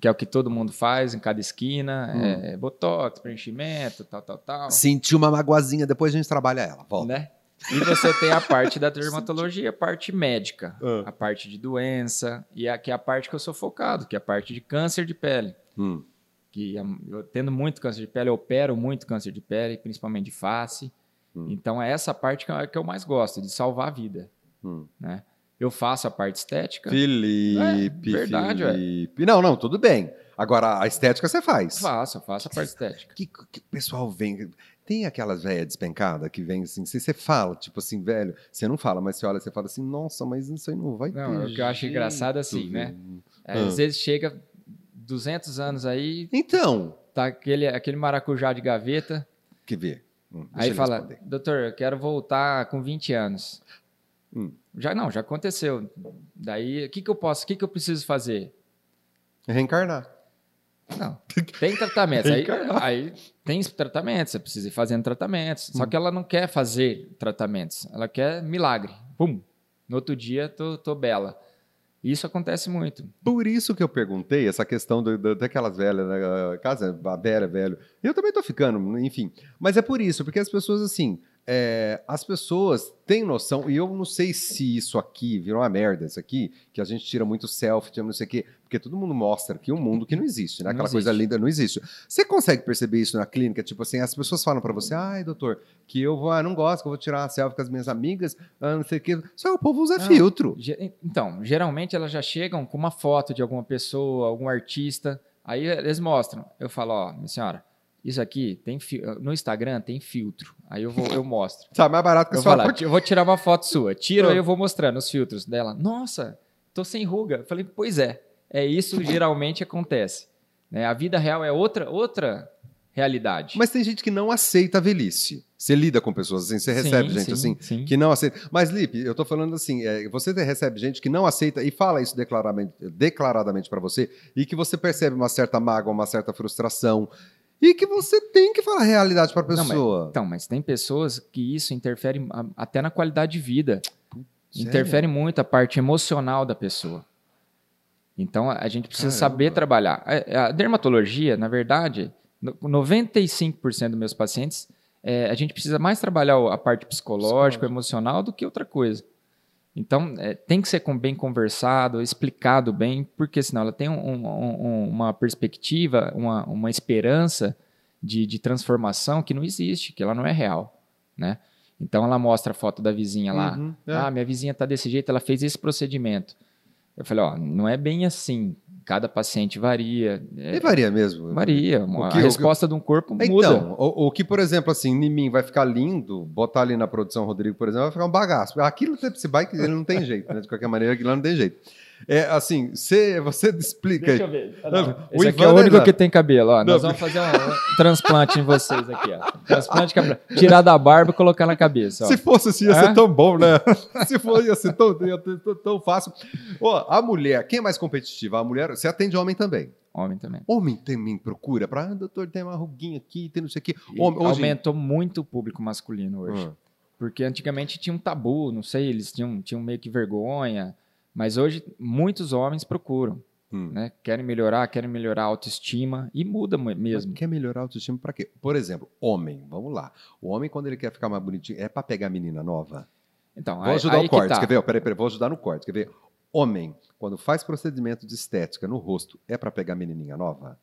que é o que todo mundo faz em cada esquina, Hum. é botox, preenchimento, tal, tal, tal. Sentiu uma magoazinha, depois a gente trabalha ela. Volta. né? E você tem a parte da dermatologia, a parte médica, Ah. a parte de doença, e a, que é a parte que eu sou focado, que é a parte de câncer de pele. Hum. Que é- eu tendo muito câncer de pele, eu opero muito câncer de pele, principalmente de face. Hum. Então é essa parte que eu, que eu mais gosto, de salvar a vida. Hum. Né? Eu faço a parte estética, Felipe, É, verdade, ué. Felipe. Não, não, tudo bem. Agora, a estética você faz. faço, eu faço a parte estética. que, que o pessoal vem. Tem aquelas velhas despencadas que vem assim, se você fala, tipo assim, velho, você não fala, mas você olha, você fala assim, nossa, mas isso aí não vai Não, ter o que eu acho engraçado é assim, né? É, Ah. Às vezes chega 200 anos aí, Então, tá aquele, aquele maracujá de gaveta, quer ver? Hum, Aí fala, responder. doutor, eu quero voltar com 20 anos. Hum. Já não, já aconteceu. Daí, o que, que eu posso, o que, que eu preciso fazer? Reencarnar. Não, tem tratamentos. aí, aí tem tratamentos, você precisa ir fazendo tratamentos. Só que ela não quer fazer tratamentos, ela quer milagre. Pum! No outro dia, tô, tô bela. Isso acontece muito. Por isso que eu perguntei essa questão do- do- daquelas velhas, né? casa, a velha, velho. Eu também tô ficando, enfim. Mas é por isso, porque as pessoas, assim, é, as pessoas têm noção, e eu não sei se isso aqui virou uma merda, isso aqui, que a gente tira muito selfie, tira não sei o quê, porque todo mundo mostra aqui um mundo que não existe, né? Aquela coisa existe. linda não existe. Você consegue perceber isso na clínica? Tipo assim, as pessoas falam pra você, ai, doutor, que eu vou, ah, não gosto, que eu vou tirar uma selfie com as minhas amigas, ah, não sei o quê. Só o povo usa Não. filtro. Então, geralmente elas já chegam com uma foto de alguma pessoa, algum artista. Aí eles mostram. Eu falo, ó, minha senhora, isso aqui tem fi- no Instagram tem filtro. Aí eu vou, eu mostro. Sabe, mais barato que Eu só falo, eu vou tirar uma foto sua. Tiro, Ah. aí eu vou mostrando os filtros dela. Nossa, tô sem ruga. Falei, pois é. É isso que geralmente acontece. né? A vida real é outra, outra realidade. Mas tem gente que não aceita a velhice. Você lida com pessoas assim, você recebe Sim, gente sim, assim sim. que não aceita. Mas, Lipe, eu tô falando assim, é, você recebe gente que não aceita e fala isso declaradamente, declaradamente para você e que você percebe uma certa mágoa, uma certa frustração e que você tem que falar a realidade para a Não, mas- pessoa. Então, mas tem pessoas que isso interfere até na qualidade de vida. Sério? Interfere muito a parte emocional da pessoa. Então, a gente precisa Caramba. saber trabalhar. A, a dermatologia, na verdade, no- 95% dos meus pacientes, é, a gente precisa mais trabalhar a parte psicológica, emocional, do que outra coisa. Então, é, tem que ser bem conversado, explicado bem, porque senão ela tem um- um- uma perspectiva, uma, uma esperança de, de transformação que não existe, que ela não é real, né? Então, ela mostra a foto da vizinha lá. Uhum, é. Ah, minha vizinha tá desse jeito, ela fez esse procedimento. Eu falei, ó, não é bem assim. Cada paciente varia. É, E varia mesmo. varia. O a que- o que- resposta de um corpo muda. Então, o, o que, por exemplo, assim, em mim vai ficar lindo, botar ali na produção Rodrigo, por exemplo, vai ficar um bagaço. Aquilo se vai que ele não tem jeito, né? De qualquer maneira, aquilo lá não tem jeito. É assim, você, você explica Deixa aí. eu ver. Ah, Não, não. o Esse aqui é o único é- que tem cabelo. Ó. Nós Não. vamos fazer um, um transplante em vocês aqui. Ó. Transplante de cabelo. Tirar da barba e colocar na cabeça. Ó. Se fosse assim, ia ser tão bom, né? Se fosse, ia ser tão, tão, tão fácil. Ó, a mulher, quem é mais competitiva? A mulher, você atende homem também. Homem também. Homem também procura para, ah, doutor, tem uma ruguinha aqui, tem não sei o quê. Homem, hoje... Aumentou muito o público masculino hoje. Hum. Porque antigamente tinha um tabu, não sei, eles tinham, tinham meio que vergonha. Mas hoje muitos homens procuram, Hum. né? Querem melhorar, querem melhorar a autoestima e muda mu- mesmo. Mas Quer melhorar a autoestima pra quê? Por exemplo, homem, vamos lá. O homem, quando ele quer ficar mais bonitinho, é pra pegar menina nova? Então, Vou aí, ajudar aí o que corte, tá. quer ver? Peraí, peraí, vou ajudar no corte, quer ver? Homem, quando faz procedimento de estética no rosto, é pra pegar menininha nova?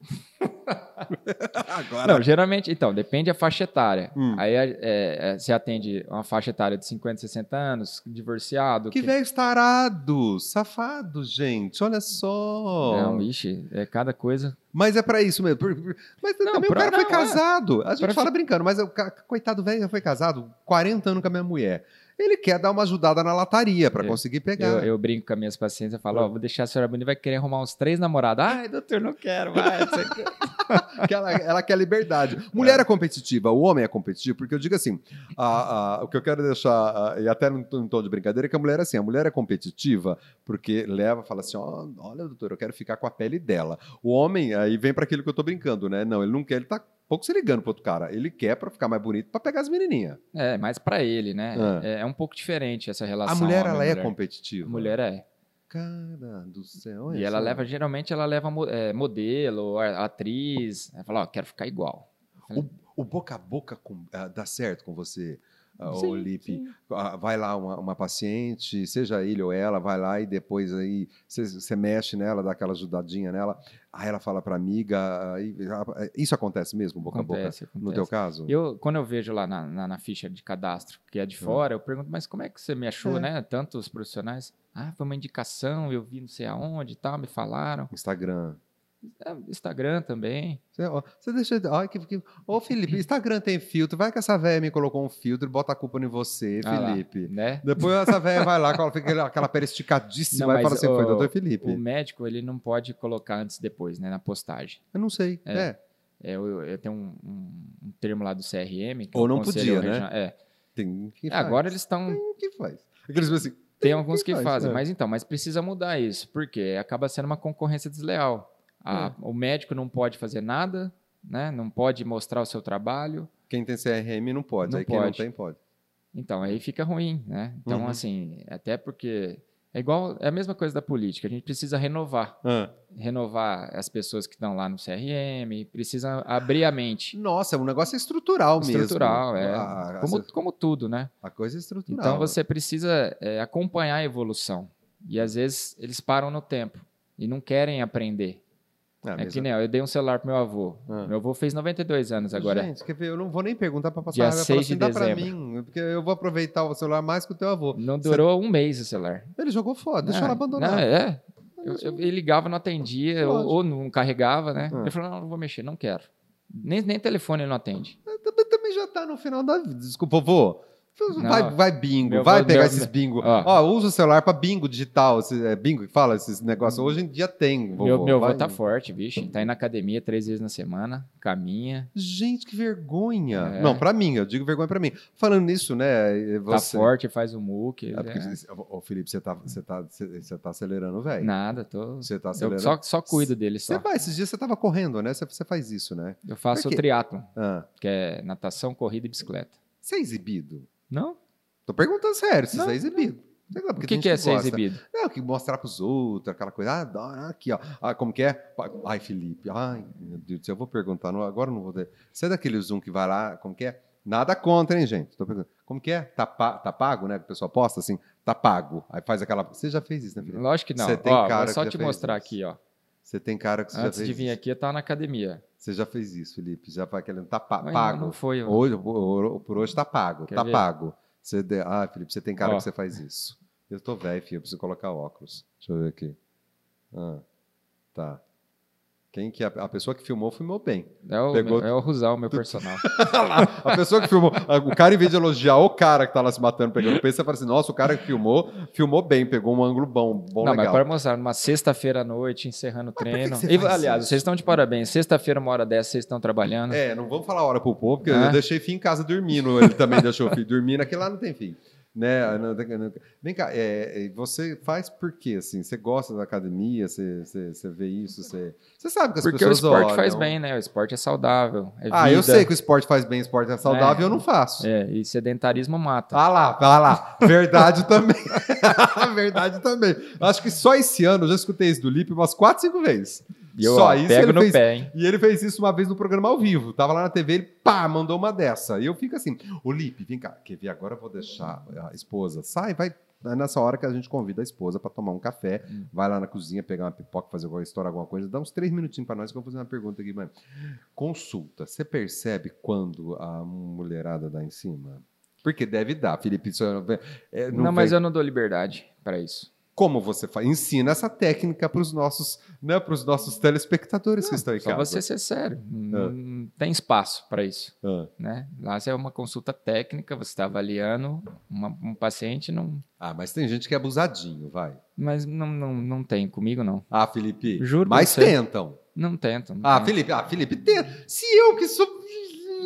Agora... Não, geralmente, então, depende da faixa etária. Hum. Aí é, é, você atende uma faixa etária de 50, 60 anos, divorciado. Que, que... velho tarado, safado, gente, olha só. Não, ixi, é cada coisa. Mas é para isso mesmo. Mas não, também o cara não, foi é. casado. A gente pra... fala brincando, mas o coitado velho já foi casado 40 anos com a minha mulher ele quer dar uma ajudada na lataria para conseguir pegar. Eu, eu, brinco com as minhas pacientes, eu falo, ó, oh, vou deixar a senhora bonita, vai querer arrumar uns três namorados. Ai, doutor, não quero mais. que ela, ela quer liberdade. Mulher é. é. competitiva, o homem é competitivo, porque eu digo assim, a, a, o que eu quero deixar, a, e até num, num tom de brincadeira, é que a mulher é assim, a mulher é competitiva porque leva, fala assim, oh, olha, doutor, eu quero ficar com a pele dela. O homem, aí vem para aquilo que eu tô brincando, né? Não, ele não quer, ele tá pouco se ligando pro outro cara. Ele quer para ficar mais bonito para pegar as menininhas. É, mas para ele, né? Ah. É, é, um pouco diferente essa relação. A mulher, ela é competitiva. A mulher é. Cara do céu. E ela leva, geralmente, ela leva é, modelo, atriz. Ela fala, ó, quero ficar igual. O, o boca a boca com, uh, dá certo com você? O Lipe, vai lá uma, uma, paciente, seja ele ou ela, vai lá e depois aí você mexe nela, dá aquela ajudadinha nela, aí ela fala para amiga, aí, isso acontece mesmo, boca acontece, a boca, acontece. no teu caso? Eu, quando eu vejo lá na, na, na ficha de cadastro, que é de hum. fora, eu pergunto, mas como é que você me achou, é. né? Tantos profissionais, ah, foi uma indicação, eu vi não sei aonde e tal, me falaram. Instagram. É, Instagram também. Você, deixa. Ai, que, que... Ô, Felipe, Instagram tem filtro. Vai que essa velha me colocou um filtro e bota a culpa em você, ah Felipe. Lá, né? Depois essa velha vai lá, fica aquela pele esticadíssima não, e fala assim: o, foi, doutor Felipe. O médico, ele não pode colocar antes e depois, né, na postagem. Eu não sei. É. é. é eu, eu, tenho um, um, um, termo lá do CRM. Ou não podia, né? É. Tem que Agora eles estão. Tem que faz. Aqueles assim. Tem alguns que, que fazem, é. mas então, mas precisa mudar isso, porque acaba sendo uma concorrência desleal. A, hum. O médico não pode fazer nada, né? não pode mostrar o seu trabalho. Quem tem CRM não pode, não aí pode. quem não tem pode. Então, aí fica ruim, né? Então, uhum. assim, até porque é igual, é a mesma coisa da política, a gente precisa renovar. Ah. Renovar as pessoas que estão lá no CRM, precisa abrir a mente. Nossa, é um negócio estrutural, estrutural mesmo. Estrutural, é. como, como tudo, né? A coisa é estrutural. Então você precisa é, acompanhar a evolução. E às vezes eles param no tempo e não querem aprender. É, é que nem eu dei um celular pro meu avô. Ah. Meu avô fez 92 anos agora. Gente, quer ver? Eu não vou nem perguntar para passar Dia raiva. 6 assim, de dá dezembro. pra mim, porque eu vou aproveitar o celular mais que o teu avô. Não durou Você... um mês o celular. Ele jogou fora, deixou ela abandonar. Não, é. Eu, eu, ele ligava, não atendia, ou, ou, não carregava, né? Ah. Ele falou: não, não vou mexer, não quero. Nem, nem telefone ele não atende. Também, também já tá no final da vida. Desculpa, avô. Vai, vai bingo, meu, vai pegar meu, esses bingo. Ó, ó, usa o celular para bingo digital. É bingo que fala esses negócios. Hoje em dia tem. Vovô, meu meu avô tá forte, bicho. Tá indo na academia três vezes na semana, caminha. Gente, que vergonha. É. Não, para mim, eu digo vergonha para mim. Falando nisso, né? Tá você... Tá forte, faz o MOOC. É porque, é. Ô, Felipe, você tá, você tá, você tá acelerando, velho. Nada, tô. Você tá acelerando. Eu só, só cuido dele. Só. Você vai, esses dias você tava correndo, né? Você, você faz isso, né? Eu faço o triatlon, ah. que é natação, corrida e bicicleta. Você é exibido? Não? Tô perguntando sério, se isso é exibido. Lá, o que, que é ser exibido? Não, que mostrar pros outros, aquela coisa. Ah, ah, aqui, ó. Ah, como que é? Ai, Felipe. Ai, meu Deus do céu, eu vou perguntar. Não, agora não vou ter. Você é daquele Zoom que vai lá, como que é? Nada contra, hein, gente? Tô perguntando. Como que é? Tá, pa, tá pago, né? Que o pessoal posta assim, tá pago. Aí faz aquela. Você já fez isso, né, Felipe? Lógico que não. Você tem ó, cara só te mostrar isso. aqui, ó. Você tem cara que você Antes já fez de vir aqui, eu tava na academia. Você já fez isso, Felipe. Já vai querendo. Tá pa, Mas pago. Não foi. Hoje, por hoje tá pago. Quer tá ver? pago. Você de... Ah, Felipe, você tem cara Ó. que você faz isso. Eu tô velho, filho, eu preciso colocar óculos. Deixa eu ver aqui. Ah, tá. Quem que é a, a pessoa que filmou filmou bem. É o, Pegou... é o Rusal, meu personal. a pessoa que filmou, o cara em vez de elogiar o cara que tá lá se matando pegando peso, você fala assim: "Nossa, o cara que filmou, filmou bem, pegou um ângulo bom, bom Não, legal". mas para mostrar numa sexta-feira à noite encerrando o treino. E, aliás, isso? vocês estão de parabéns. Sexta-feira uma hora dessa vocês estão trabalhando. É, não vamos falar hora pro povo, porque ah. eu deixei fim em casa dormindo, ele também deixou filho dormindo, aqui lá não tem fim. Né? Vem cá, é, é, você faz por quê? Assim, você gosta da academia? Você, você, você vê isso? Você, você sabe que as Porque pessoas Porque o esporte olham. faz bem, né? O esporte é saudável. É ah, eu sei que o esporte faz bem, o esporte é saudável, é, eu não faço. É, e sedentarismo mata. Ah lá, ah lá. Verdade também. Verdade também. Acho que só esse ano eu já escutei isso do Lipe umas 4, 5 vezes. E eu Só isso pego no fez, pé, hein? E ele fez isso uma vez no programa ao vivo. Tava lá na TV, ele pá, mandou uma dessa. E eu fico assim, ô Lipe, vem cá, quer ver? Agora eu vou deixar a esposa. Sai, vai É nessa hora que a gente convida a esposa para tomar um café, Hum. vai lá na cozinha, pegar uma pipoca, fazer alguma história, alguma coisa, dá uns três minutinhos para nós que eu vou fazer uma pergunta aqui, mano. Consulta, você percebe quando a mulherada dá em cima? Porque deve dar, Felipe. É, Não, não mas vem- eu não dou liberdade para isso. Como você faz? Ensina essa técnica para os nossos, né, pros nossos telespectadores que estão em Só casa. você ser sério. Não, não tem espaço para isso. Ah. Né? Lá é uma consulta técnica, você está avaliando uma- um paciente, não, Ah, mas tem gente que é abusadinho, vai. mas não, não, não tem comigo, não. Ah, Felipe. Juro mas tentam. Não tento. não Ah, tento. Felipe, ah, Felipe, tenta. Se eu que sou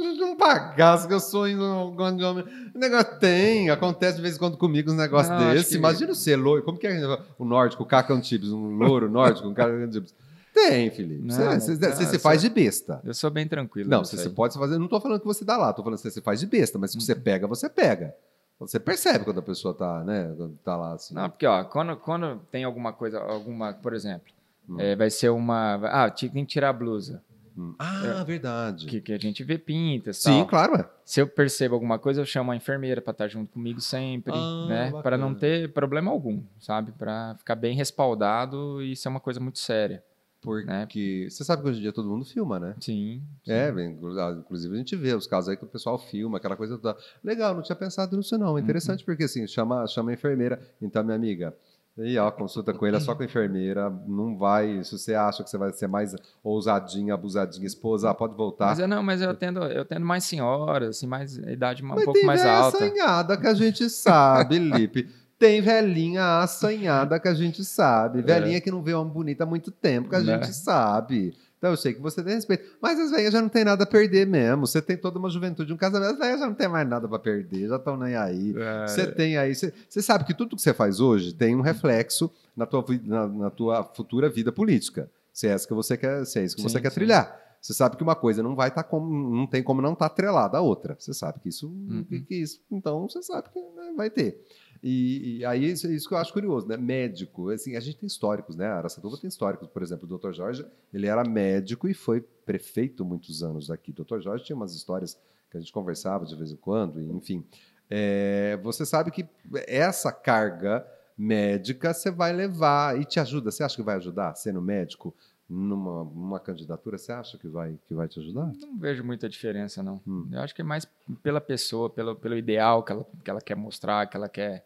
um bagaço, que eu sou um grande homem. O negócio tem, acontece de vez em quando comigo uns negócios Não, desses. que- Imagina você, loiro. Como que é o nórdico, o Cacan Chips, um louro nórdico, um Cacan Chips. Tem, Felipe. Não, Você, não, você- não, se faz sou- de besta. Eu sou bem tranquilo. Não, você, você pode fazer. Não tô falando que você dá lá, tô falando que você se faz de besta, mas se você Uhum. pega, você pega. Você percebe quando a pessoa tá, né? Quando tá lá assim. Não, porque, ó, quando, quando tem alguma coisa, alguma, por exemplo, Hum. é, vai ser uma. Ah, tem que tirar a blusa. Hum. Ah, verdade. Que, que a gente vê pintas Sim, tal. claro, é. Se eu percebo alguma coisa, eu chamo a enfermeira para estar junto comigo sempre, Ah, né? Para não ter problema algum, sabe? Para ficar bem respaldado e ser uma coisa muito séria. Porque você sabe que hoje em dia todo mundo filma, né? Sim. sim. É, inclusive a gente vê os casos aí que o pessoal filma, aquela coisa toda. Legal, não tinha pensado nisso não. É Uhum. interessante porque assim, chama, chama a enfermeira. Então, minha amiga, aí ó, consulta com ele é só com a enfermeira. Não vai, se você acha que você vai ser mais ousadinha, abusadinha, esposa, ah, pode voltar. Mas eu não, mas eu tendo, eu tendo mais senhoras, assim, mais idade um Mas pouco tem mais alta. assanhada que a gente sabe, Lipe. Tem velhinha assanhada que a gente sabe. Velhinha que não vê uma bonita há muito tempo que a É. Né? gente sabe. Então eu sei que você tem respeito. Mas as velhas já não tem nada a perder mesmo. Você tem toda uma juventude, um casamento. As velhas já não tem mais nada para perder, já estão nem aí. É, Você tem aí. Você, você sabe que tudo que você faz hoje tem um reflexo na tua, na, na tua futura vida política. Se é essa que você quer, se é isso que Sim, você quer sim. trilhar. Você sabe que uma coisa não vai estar como. não tem como não estar atrelada à outra. Você sabe que isso. Uhum. que- que isso então você sabe que né, vai ter. E, e aí isso, isso que eu acho curioso, né? Médico, assim, a gente tem históricos, né? A Araçatuba tem históricos, por exemplo, o Dr. Jorge, ele era médico e foi prefeito muitos anos aqui. O Dr. Jorge tinha umas histórias que a gente conversava de vez em quando, e, enfim. É, você sabe que essa carga médica você vai levar e te ajuda. Você acha que vai ajudar sendo médico numa, numa candidatura? Você acha que vai, que vai te ajudar? Não vejo muita diferença, não. Hum. Eu acho que é mais pela pessoa, pelo, pelo ideal que ela, que ela quer mostrar, que ela quer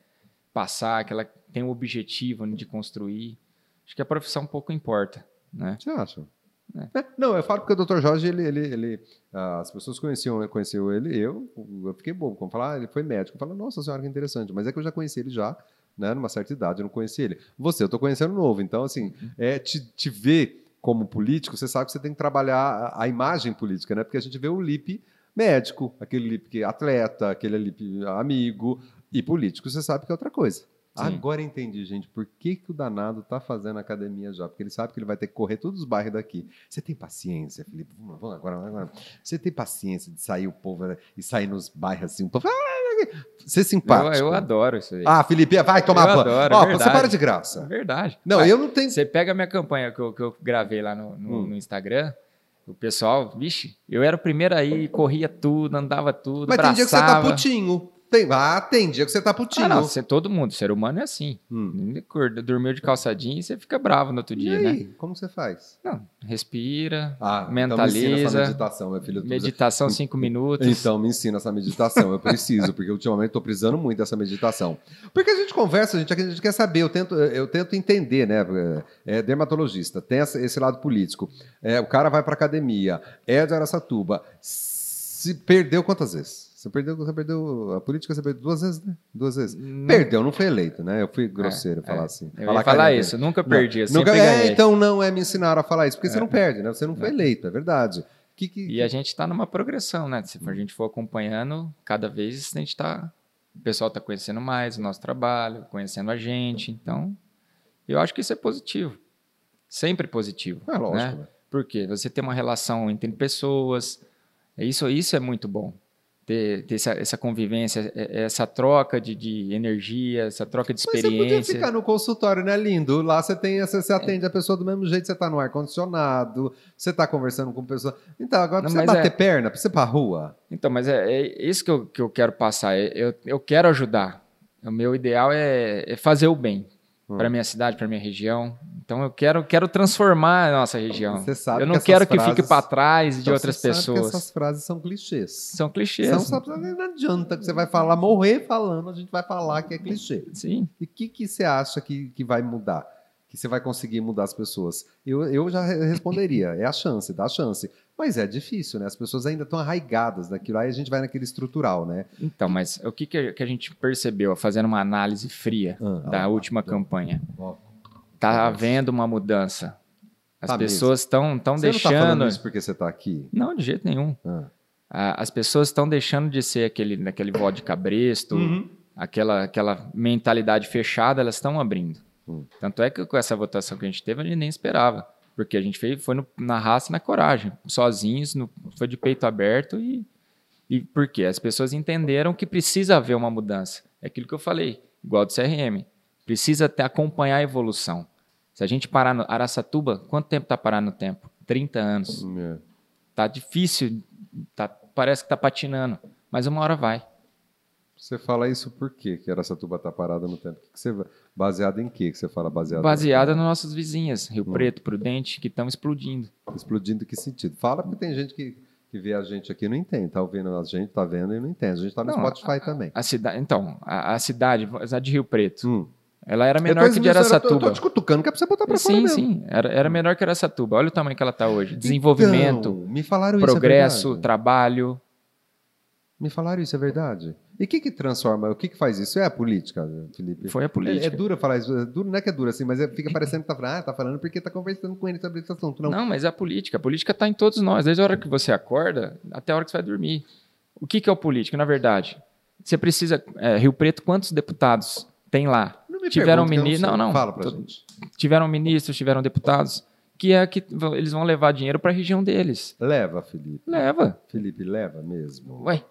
passar, que ela tem um objetivo de construir. Acho que a profissão pouco importa, né? Você acha? É. É, Não, eu falo porque o Dr. Jorge, ele, ele, ele, ah, as pessoas conheciam, conheciam ele, eu, eu fiquei bobo. Quando falar, ah, ele foi médico. Eu falo, nossa senhora, que interessante. Mas é que eu já conheci ele já, né, numa certa idade, eu não conhecia ele. Você, eu tô conhecendo novo. Então, assim, é, te, te ver como político, você sabe que você tem que trabalhar a, a imagem política, né? Porque a gente vê o Lipe médico, aquele Lipe que é atleta, aquele Lipe amigo e político, você sabe que é outra coisa. Sim. Agora entendi, gente, por que, que o danado tá fazendo academia já? Porque ele sabe que ele vai ter que correr todos os bairros daqui. Você tem paciência, Felipe? Vamos, vamos agora, agora. Você tem paciência de sair o povo né, e sair nos bairros assim, o povo. "Ah, Ser Eu, simpático. eu adoro isso aí. Ah, Felipe, vai tomar Eu banho. adoro, Ó, é você para de É graça. verdade. Não, Ah, eu não tenho. Você pega a minha campanha que eu, que eu gravei lá no, no, Hum. no Instagram, o pessoal, vixe, eu era o primeiro aí, corria tudo, andava tudo, Mas tem dia que você tá abraçava. putinho. Tem, ah, tem dia que você tá putinho. Ah, não, você, todo mundo, ser humano é assim. Hum. Dormiu de calçadinho e você fica bravo no outro E dia, aí, né? como você faz? Não, respira, Ah, então me ensina essa mentaliza, meditação, meu filho. Tô meditação cinco minutos. Então, me ensina essa meditação. Eu preciso, porque ultimamente estou precisando muito dessa meditação. Porque a gente conversa, a gente, a gente quer saber, eu tento, eu tento entender, né? É dermatologista, tem esse lado político. É, o cara vai para academia, é de Araçatuba. Se perdeu quantas vezes? Você perdeu, você perdeu a política, você perdeu duas vezes, né? Duas vezes. Não- Perdeu, não foi eleito, né? Eu fui grosseiro falar é. assim. Eu Falar falar isso, nunca Não, perdi, eu nunca- é, então não é me ensinaram a falar isso, porque você não perde, né? Você não foi eleito, é verdade. Que, que, E a gente está numa progressão, né? Se a gente for acompanhando, cada vez a gente está. O pessoal está conhecendo mais o nosso trabalho, conhecendo a gente. Então, eu acho que isso é positivo. Sempre positivo. É lógico. Né? né? Porque você tem uma relação entre pessoas. Isso, isso é muito bom. Ter, ter essa, essa convivência, é- essa troca de, de energia, essa troca de Mas você podia experiência. ficar no consultório, né, lindo? Lá você tem, você, você atende a pessoa do mesmo jeito, você tá no ar-condicionado, você tá conversando com pessoa. Então, agora Não, você mas bater é- perna, você ir pra rua. Então, mas é, é isso que eu, que eu quero passar. É- Eu, eu quero ajudar. O meu ideal é, é fazer o bem Hum. para minha cidade, para minha região. Então eu quero, quero transformar a nossa região. Você sabe eu não que quero que fique para trás de Então, outras você sabe que pessoas. essas frases são clichês. São clichês. São só, não adianta que você vai falar, morrer falando, a gente vai falar que é clichê. Sim. E o que, que você acha que, que vai mudar? Que você vai conseguir mudar as pessoas? Eu, eu já re- responderia, é a chance, dá a chance. Mas é difícil, né? As pessoas ainda estão arraigadas naquilo. Aí a gente vai naquele estrutural, né? Então, mas o que, que a- gente percebeu fazendo uma análise fria Ah, da última campanha? Tá havendo uma mudança. As Tá pessoas estão tão Você não tá falando deixando. isso porque você está aqui? Não, de jeito nenhum. Ah. As pessoas estão deixando de ser aquele, aquele voto de cabresto, Uhum. aquela, aquela mentalidade fechada, elas estão abrindo. Hum. Tanto é que com essa votação que a gente teve, a gente nem esperava. Porque a gente fez, foi no- na raça e na coragem, sozinhos, no- foi de peito aberto e, e por quê? As pessoas entenderam que precisa haver uma mudança. É aquilo que eu falei, igual do CRM. Precisa até acompanhar a evolução. Se a gente parar no Araçatuba, quanto tempo está parado no tempo? 30 anos. É. Tá difícil, tá, parece que tá patinando, mas uma hora vai. Você fala isso por quê? Que Araçatuba tá parada no tempo? Que você, baseado em quê que você fala baseado? Baseada nas nossas vizinhas, Rio Preto, Prudente, que estão explodindo. Explodindo em que sentido? Fala porque tem gente que, que vê a gente aqui e não entende. Tá ouvindo a gente, tá vendo e não entende. A gente tá no Não, Spotify também. A cidade, então, a, a cidade, a de Rio Preto, Hum. ela era menor que de disso, eu tô- Eu Araçatuba. tô te cutucando que é pra você botar pra fora Sim, sim, era, era menor que Araçatuba. Olha o tamanho que ela está hoje. Desenvolvimento, Então, me falaram isso, progresso, é trabalho. Me falaram isso, é verdade. E o que que transforma, o que que faz isso? É a política, Felipe? Foi a É, política. é dura falar isso, é duro, não é que é duro assim, mas é- fica parecendo que tá falando, ah, tá falando porque tá conversando com ele sobre esse assunto. Não, Não, mas é a política. A política está em todos nós, desde a hora que você acorda até a hora que você vai dormir. O que, que é o político, na verdade? Você precisa. é, Rio Preto, quantos deputados tem lá? não me tiveram pergunta, que eu mini- sei. não, não. Fala pra gente. Tiveram ministros, tiveram deputados, que é que eles vão levar dinheiro para a região deles. Leva, Felipe. Leva. Felipe, leva mesmo. Ué,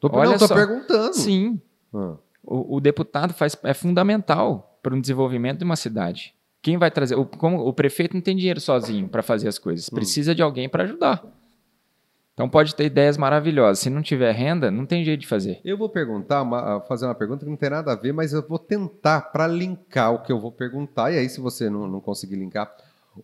Tô, olha não, tô só. perguntando. sim. Ah. O, o deputado faz, é fundamental para o desenvolvimento de uma cidade. Quem vai trazer? O, como, o prefeito não tem dinheiro sozinho para fazer as coisas. Precisa de alguém para ajudar. Então pode ter ideias maravilhosas. Se não tiver renda, não tem jeito de fazer. Eu vou perguntar, uma- fazer uma pergunta que não tem nada a ver, mas eu vou tentar para linkar o que eu vou perguntar. E aí, se você não, não conseguir linkar,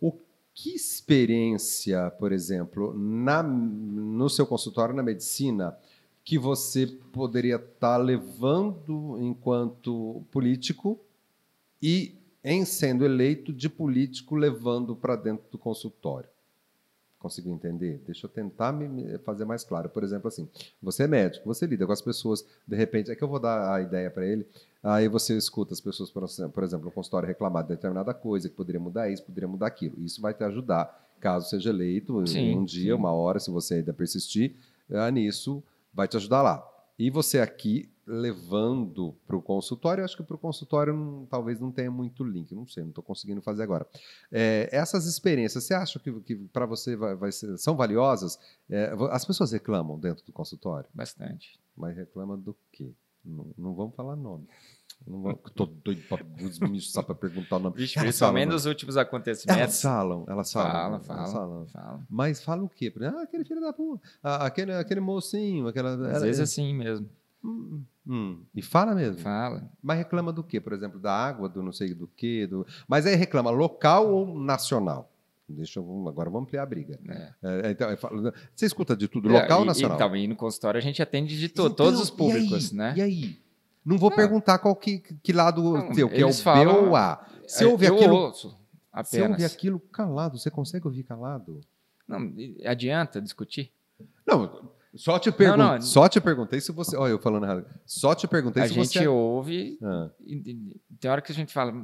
o que experiência, por exemplo, na, no seu consultório na medicina, que você poderia estar levando enquanto político e, em sendo eleito de político, levando para dentro do consultório? Conseguiu entender? Deixa eu tentar me, fazer mais claro. Por exemplo, assim, você é médico, você lida com as pessoas, de repente, é que eu vou dar a ideia para ele, aí você escuta as pessoas, por exemplo, por exemplo, no consultório reclamar de determinada coisa, que poderia mudar isso, poderia mudar aquilo. Isso vai te ajudar, caso seja eleito, Sim, um dia, sim. uma hora, se você ainda persistir ah, nisso, vai te ajudar lá. E você aqui levando para o consultório, acho que para o consultório não- talvez não tenha muito link, não sei, não estou conseguindo fazer agora. É, essas experiências, você acha que, que para você vai, vai ser- são valiosas? É, as pessoas reclamam dentro do consultório, Bastante. mas reclamam do quê? Não, não vamos falar nome. Não vamos, tô doido para perguntar o nome. Vixe, Elas principalmente nos últimos Elas acontecimentos. falam, elas falam. Fala, elas fala, falam. fala. Mas fala o quê? Ah, aquele filho da puta. Ah, aquele, aquele mocinho, aquela. Às ela- vezes assim mesmo. Hum, hum. E fala mesmo. Fala. Mas reclama do quê? Por exemplo, da água, do não sei do quê. Do... Mas aí reclama local ou nacional? Deixa eu, agora vamos ampliar a briga. É. É, então, eu falo- você escuta de tudo, local É, ou e- nacional? Então, e no consultório a gente atende de to- Então, todos os e públicos, aí? né? E aí? Não vou Ah. perguntar qual que, que lado Não, teu, que é o eles B falam- ou A. Se É, ouve eu aquilo, ouço se ouve aquilo calado, você consegue ouvir calado? Não, adianta discutir? Não, só te, pergun não. só te perguntei se você. Olha, eu falando errado. Só te perguntei a se gente você. ouve Ah, e, e- tem hora que a gente fala,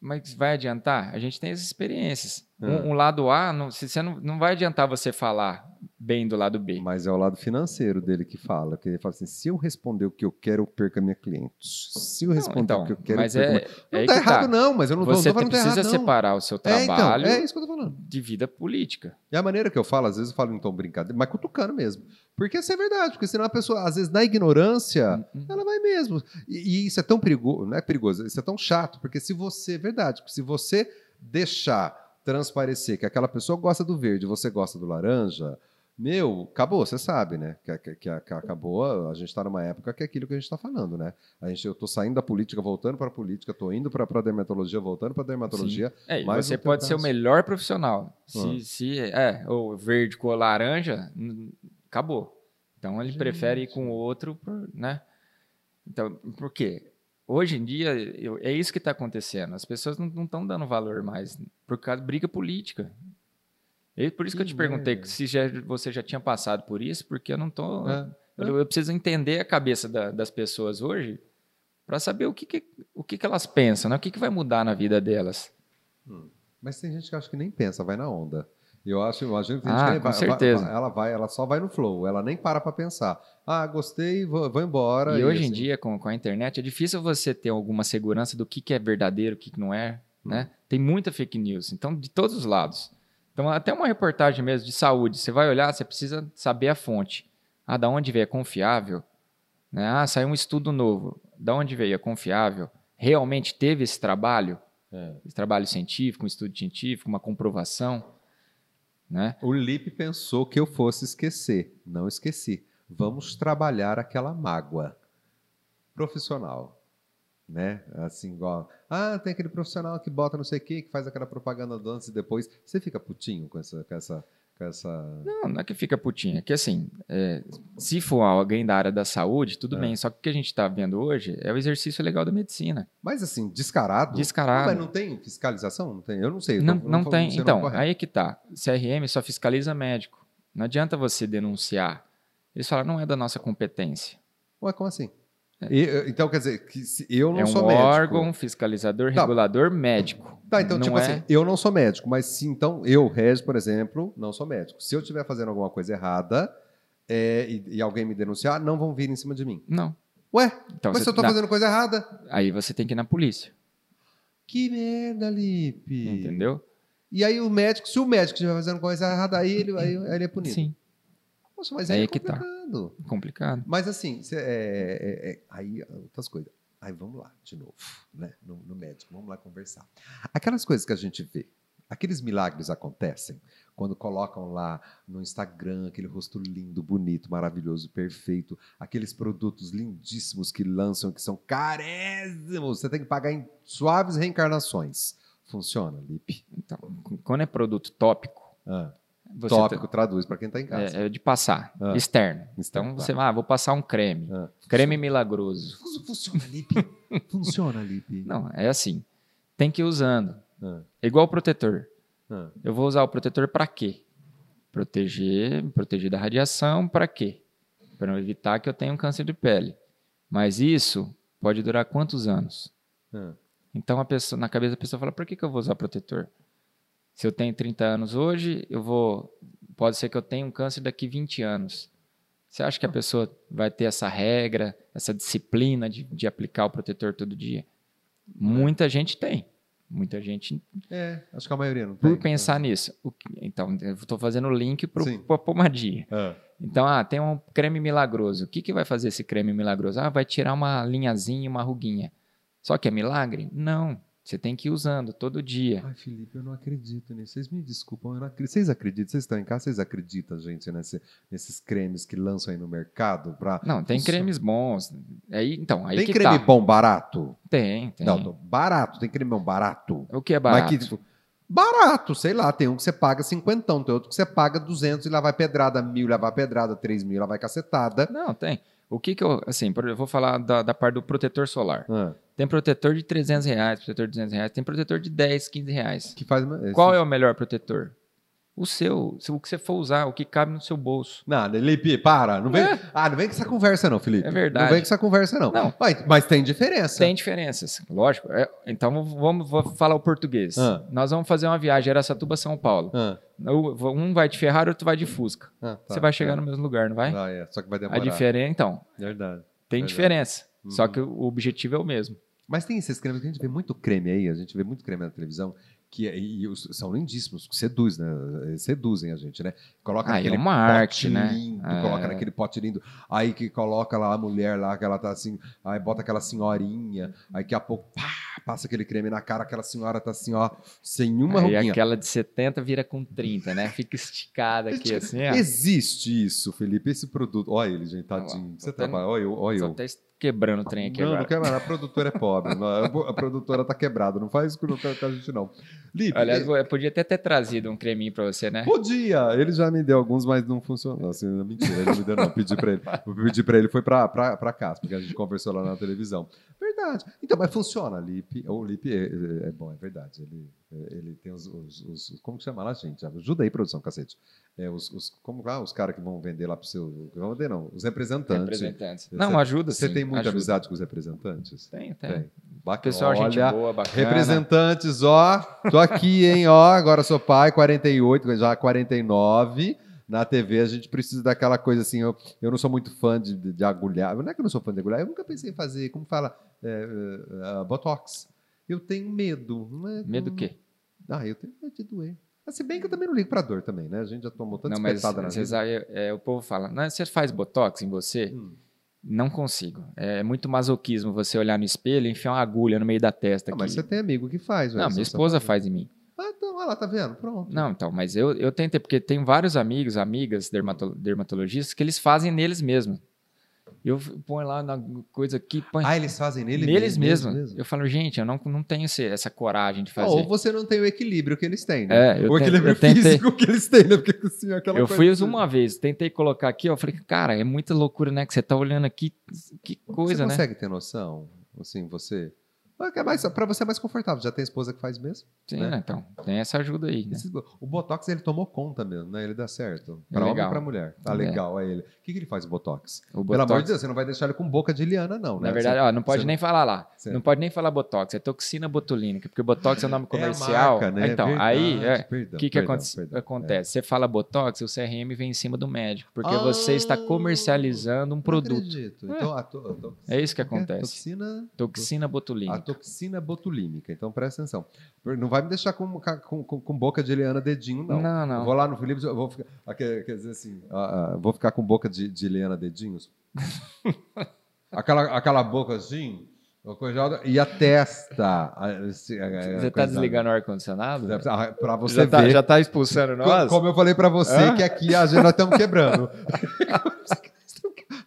mas vai adiantar? A gente tem as experiências. Um, um lado A, não, se você não, não vai adiantar você falar bem do lado B. mas é o lado financeiro dele que fala. Que ele fala assim: se eu responder o que eu quero, eu perco a minha cliente. Se eu Não, responder então, o que eu quero, mas eu perco é, minha... é Não aí tá errado, tá. não, mas eu não tô, Você não tô falando que tá precisa errado, não. separar o seu É, então, trabalho é tô falando. de vida política. E a maneira que eu falo, às vezes eu falo em tom brincadeira, mas cutucando mesmo. Porque isso é verdade, porque senão a pessoa, às vezes, na ignorância, Uhum. ela vai mesmo. E, e isso é tão perigoso, não é perigoso, isso é tão chato, porque se você, é verdade, porque se você deixar transparecer que aquela pessoa gosta do verde, você gosta do laranja, Meu, acabou, você sabe, né? Que, que, que, acabou, a gente está numa época que é aquilo que a gente está falando, né? A gente, eu estou saindo da política, voltando para a política, estou indo para a dermatologia, voltando para a dermatologia. É, você pode ser o melhor profissional. Se, ah. se é, o verde com laranja, acabou. Então ele gente. prefere ir com o outro, né? Então, por quê? Hoje em dia, eu, é isso que está acontecendo. As pessoas não estão dando valor mais por causa de briga política. E por isso que, que eu te perguntei se já, você já tinha passado por isso, porque eu não tô. É, eu, eu, preciso entender a cabeça da, das pessoas hoje para saber o que, que, o que, que elas pensam, né? o que, que vai mudar na vida delas. Hum. Mas tem gente que acha que nem pensa, vai na onda. Eu acho, eu imagino que ah, gente que com vai, certeza. Vai, ela vai, ela só vai no flow, ela nem para para pensar. Ah, gostei, vou, vou embora. E, e hoje assim... em dia, com, com a internet, é difícil você ter alguma segurança do que, que é verdadeiro, o que, que não é. Hum. Né? Tem muita fake news, então, de todos os lados. Então, até uma reportagem mesmo de saúde, você vai olhar, você precisa saber a fonte. Ah, da onde veio? É confiável? Né? Ah, saiu um estudo novo. Da onde veio? É confiável? Realmente teve esse trabalho? É. Esse trabalho científico, um estudo científico, uma comprovação? Né? O Lipe pensou que eu fosse esquecer. Não esqueci. Vamos trabalhar aquela mágoa profissional né? Assim, igual, ah, tem aquele profissional que bota não sei o quê, que faz aquela propaganda antes e depois. Você fica putinho com essa, com essa, com essa... Não, não é que fica putinho, é que assim, é, se for alguém da área da saúde, tudo é. bem, só que o que a gente está vendo hoje é o exercício legal da medicina. Mas assim, descarado? Descarado. Não, mas não tem fiscalização? Não tem? Eu não sei. Não, não, não tem, então, aí é que tá. CRM só fiscaliza médico. Não adianta você denunciar. Eles falam, não é da nossa competência. Ué, como assim? E, então, quer dizer, que eu não é um sou médico. órgão fiscalizador, tá. regulador médico. Tá, então, não tipo é... assim, eu não sou médico, mas se então eu, Regis, por exemplo, não sou médico. Se eu estiver fazendo alguma coisa errada é, e, e, alguém me denunciar, não vão vir em cima de mim. Não. Ué, então, mas se eu estou fazendo coisa errada. Aí você tem que ir na polícia. Que merda, Lipe. Entendeu? E aí o médico, se o médico estiver fazendo coisa errada, aí ele, aí, aí ele é punido. Sim. Nossa, mas aí, aí é que tá. Complicado. Mas assim, cê, é, é, é, aí outras coisas. Aí vamos lá, de novo, né? No, no, médico, vamos lá conversar. Aquelas coisas que a gente vê, aqueles milagres acontecem quando colocam lá no Instagram aquele rosto lindo, bonito, maravilhoso, perfeito, aqueles produtos lindíssimos que lançam, que são carésimos. Você tem que pagar em suaves reencarnações. Funciona, Lipe? Então, quando é produto tópico, ah você Tópico, tá... traduz para quem está em casa. É, é de passar, ah. externo. Então, você vai, ah, vou passar um creme. Ah. Creme milagroso. Funciona, Lipe. Funciona, Lipe. Não, é assim. Tem que ir usando. Ah. É igual o protetor. Ah. Eu vou usar o protetor para quê? Proteger, proteger da radiação, para quê? Para evitar que eu tenha um câncer de pele. Mas isso pode durar quantos anos? Ah. Então, a pessoa, na cabeça da pessoa fala, por que, que eu vou usar protetor? Se eu tenho 30 anos hoje, eu vou. Pode ser que eu tenha um câncer daqui 20 anos. Você acha que a pessoa vai ter essa regra, essa disciplina de, de aplicar o protetor todo dia? Muita gente tem. Muita gente. É, acho que a maioria não tem. Por pensar nisso. Então, eu estou fazendo o link para a pomadinha. É. Então, ah, tem um creme milagroso. O que, que vai fazer esse creme milagroso? Ah, vai tirar uma linhazinha, uma ruguinha. Só que é milagre? Não. Você tem que ir usando todo dia. Ai, Felipe, eu não acredito nisso. Vocês me desculpam, eu não acredito. Vocês acreditam? Vocês estão em casa, vocês acreditam, gente, nesse, nesses cremes que lançam aí no mercado? Pra... Não, tem cremes bons. Aí, então, aí tem creme tá. bom barato? Tem, tem. Não, barato. Tem creme bom barato? O que é barato? Mas que, barato, sei lá. Tem um que você paga cinquentão, tem outro que você paga 200 e lá vai pedrada mil, lá vai pedrada três mil, lá vai cacetada. Não, tem. O que que eu, assim, eu vou falar da, da parte do protetor solar. Ah. Tem protetor de 300 reais, protetor de 200 reais, tem protetor de 10, 15 reais. Que faz Qual é o melhor protetor? O seu, o que você for usar, o que cabe no seu bolso. Não, Felipe, para. Não vem, é. Ah, não vem com essa conversa, não, Felipe. É verdade. Não vem com essa conversa, não. não. Mas, mas tem diferença. Tem diferenças, lógico. É, então vamos vou falar o português. Ah. Nós vamos fazer uma viagem Aracatuba São Paulo. Ah. Um vai de Ferrari, outro vai de Fusca. Ah, tá, você vai chegar é. no mesmo lugar, não vai? Ah, é. Só que vai demorar. A diferença, então. Verdade. Tem verdade. diferença. Uhum. Só que o objetivo é o mesmo. Mas tem esses cremes que a gente vê muito creme aí, a gente vê muito creme na televisão, que é- e os- são lindíssimos, seduz, né? Seduzem a gente, né? Coloca Ah, é naquele uma arte, pote né? lindo, É. coloca naquele pote lindo, aí que coloca lá a mulher lá, que ela tá assim, aí bota aquela senhorinha, aí daqui a pouco, pá, passa aquele creme na cara, aquela senhora tá assim, ó, sem uma Aí ruguinha. aquela de 70 vira com 30, né? Fica esticada aqui assim, ó. Existe isso, Felipe, esse produto. Olha ele, gente, tadinho. Você trabalha, olha eu, olha eu. Quebrando o trem aqui Não, não agora. quer mais, a produtora é pobre. não, a produtora tá quebrada, não faz isso com a gente, não. Lipe, Aliás, eu podia até ter trazido um creminho pra você, né? Podia, ele já me deu alguns, mas não funcionou. Assim, mentira, ele não me deu, não. Pedi pra ele. Eu pedi pra ele, foi pra, pra, pra casa, porque a gente conversou lá na televisão. Verdade. Então, mas funciona, Lipe. O Lipe é, é- é bom, é verdade. Ele, ele tem os, os, os- Como que chama lá, gente? Ajuda aí, produção, cacete. É, os, os, como lá, os caras que vão vender lá pro seu. Vão vender, não. Os representantes. Representantes. Você- Não, ajuda Você sim, tem muita ajuda. amizade com os representantes? Tem, tem. Tem. Bacana. Pessoal, gente Olha, boa, bacana. Representantes, ó, tô aqui, hein, ó, agora sou pai, 48, já 49. Na TV a gente precisa daquela coisa assim, eu, eu não sou muito fã de, de agulhar, não é que eu não sou fã de agulhar, eu nunca pensei em fazer, como fala, é, é, Botox. Eu tenho medo. Não é, Medo do não- quê? Ah, eu tenho medo de doer. Ah, Se bem que eu também não ligo pra dor também, né? A gente já tomou tanta Não, mas na vida. aí, é, o povo fala, não, você faz botox em você? Hum. Não consigo. É muito masoquismo você olhar no espelho e enfiar uma agulha no meio da testa Ah, aqui. mas você tem amigo que faz, Não, minha você esposa tá- faz em mim. Ah, então, olha lá, tá vendo? Pronto. Não, então, mas eu, eu tentei, porque tem vários amigos, amigas dermato- dermatologistas que eles fazem neles mesmos. Eu ponho lá na coisa aqui, põe Ah, eles fazem nele neles mesmo, mesmo. Eu falo, gente, eu não, não tenho esse- essa coragem de fazer. Ou você não tem o equilíbrio que eles têm, né? É, eu o equilíbrio eu tentei- físico que eles têm, né? Porque assim, aquela Eu coisa fiz assim. uma vez, tentei colocar aqui, eu falei, cara, é muita loucura, né? Que você tá olhando aqui, que coisa, Você né? consegue ter noção? Assim, você. É mais, pra você é mais confortável. Já tem esposa que faz mesmo? Sim, né? né? Então, tem essa ajuda aí, né? O Botox ele tomou conta mesmo, né? Ele dá certo. É Pra homem legal. e pra mulher. Tá É. legal, é ele. O que, que ele faz o Botox? O Pelo amor Botox- de Deus, você não vai deixar ele com boca de liana, não, né? Na verdade, Você- ó, não pode você- nem falar lá. Você- Não pode nem falar Botox, é toxina botulínica, porque Botox é o nome É comercial. marca, né? Então, Verdade, aí, é, o que, que perdão, aconte- perdão. acontece? Você fala Botox, o CRM vem em cima do médico, porque Ah, você está comercializando um Não produto. acredito. Então, a to- É isso que é? acontece. Toxina. Toxina botulínica. Toxina botulímica. Então presta atenção. Não vai me deixar com, com, com- boca de Eliana dedinho, não. Não, não. Eu vou lá no Felipe, eu vou ficar. ah, Quer, quer dizer assim, ah, ah, vou ficar com boca de, de Eliana dedinhos. aquela, aquela boca assim, e a testa. a- a Você está coisa- desligando o ar-condicionado? Ah, Pra você Já tá, ver. já tá expulsando nós? Como eu falei pra você, Hã? que aqui a gente nós estamos quebrando.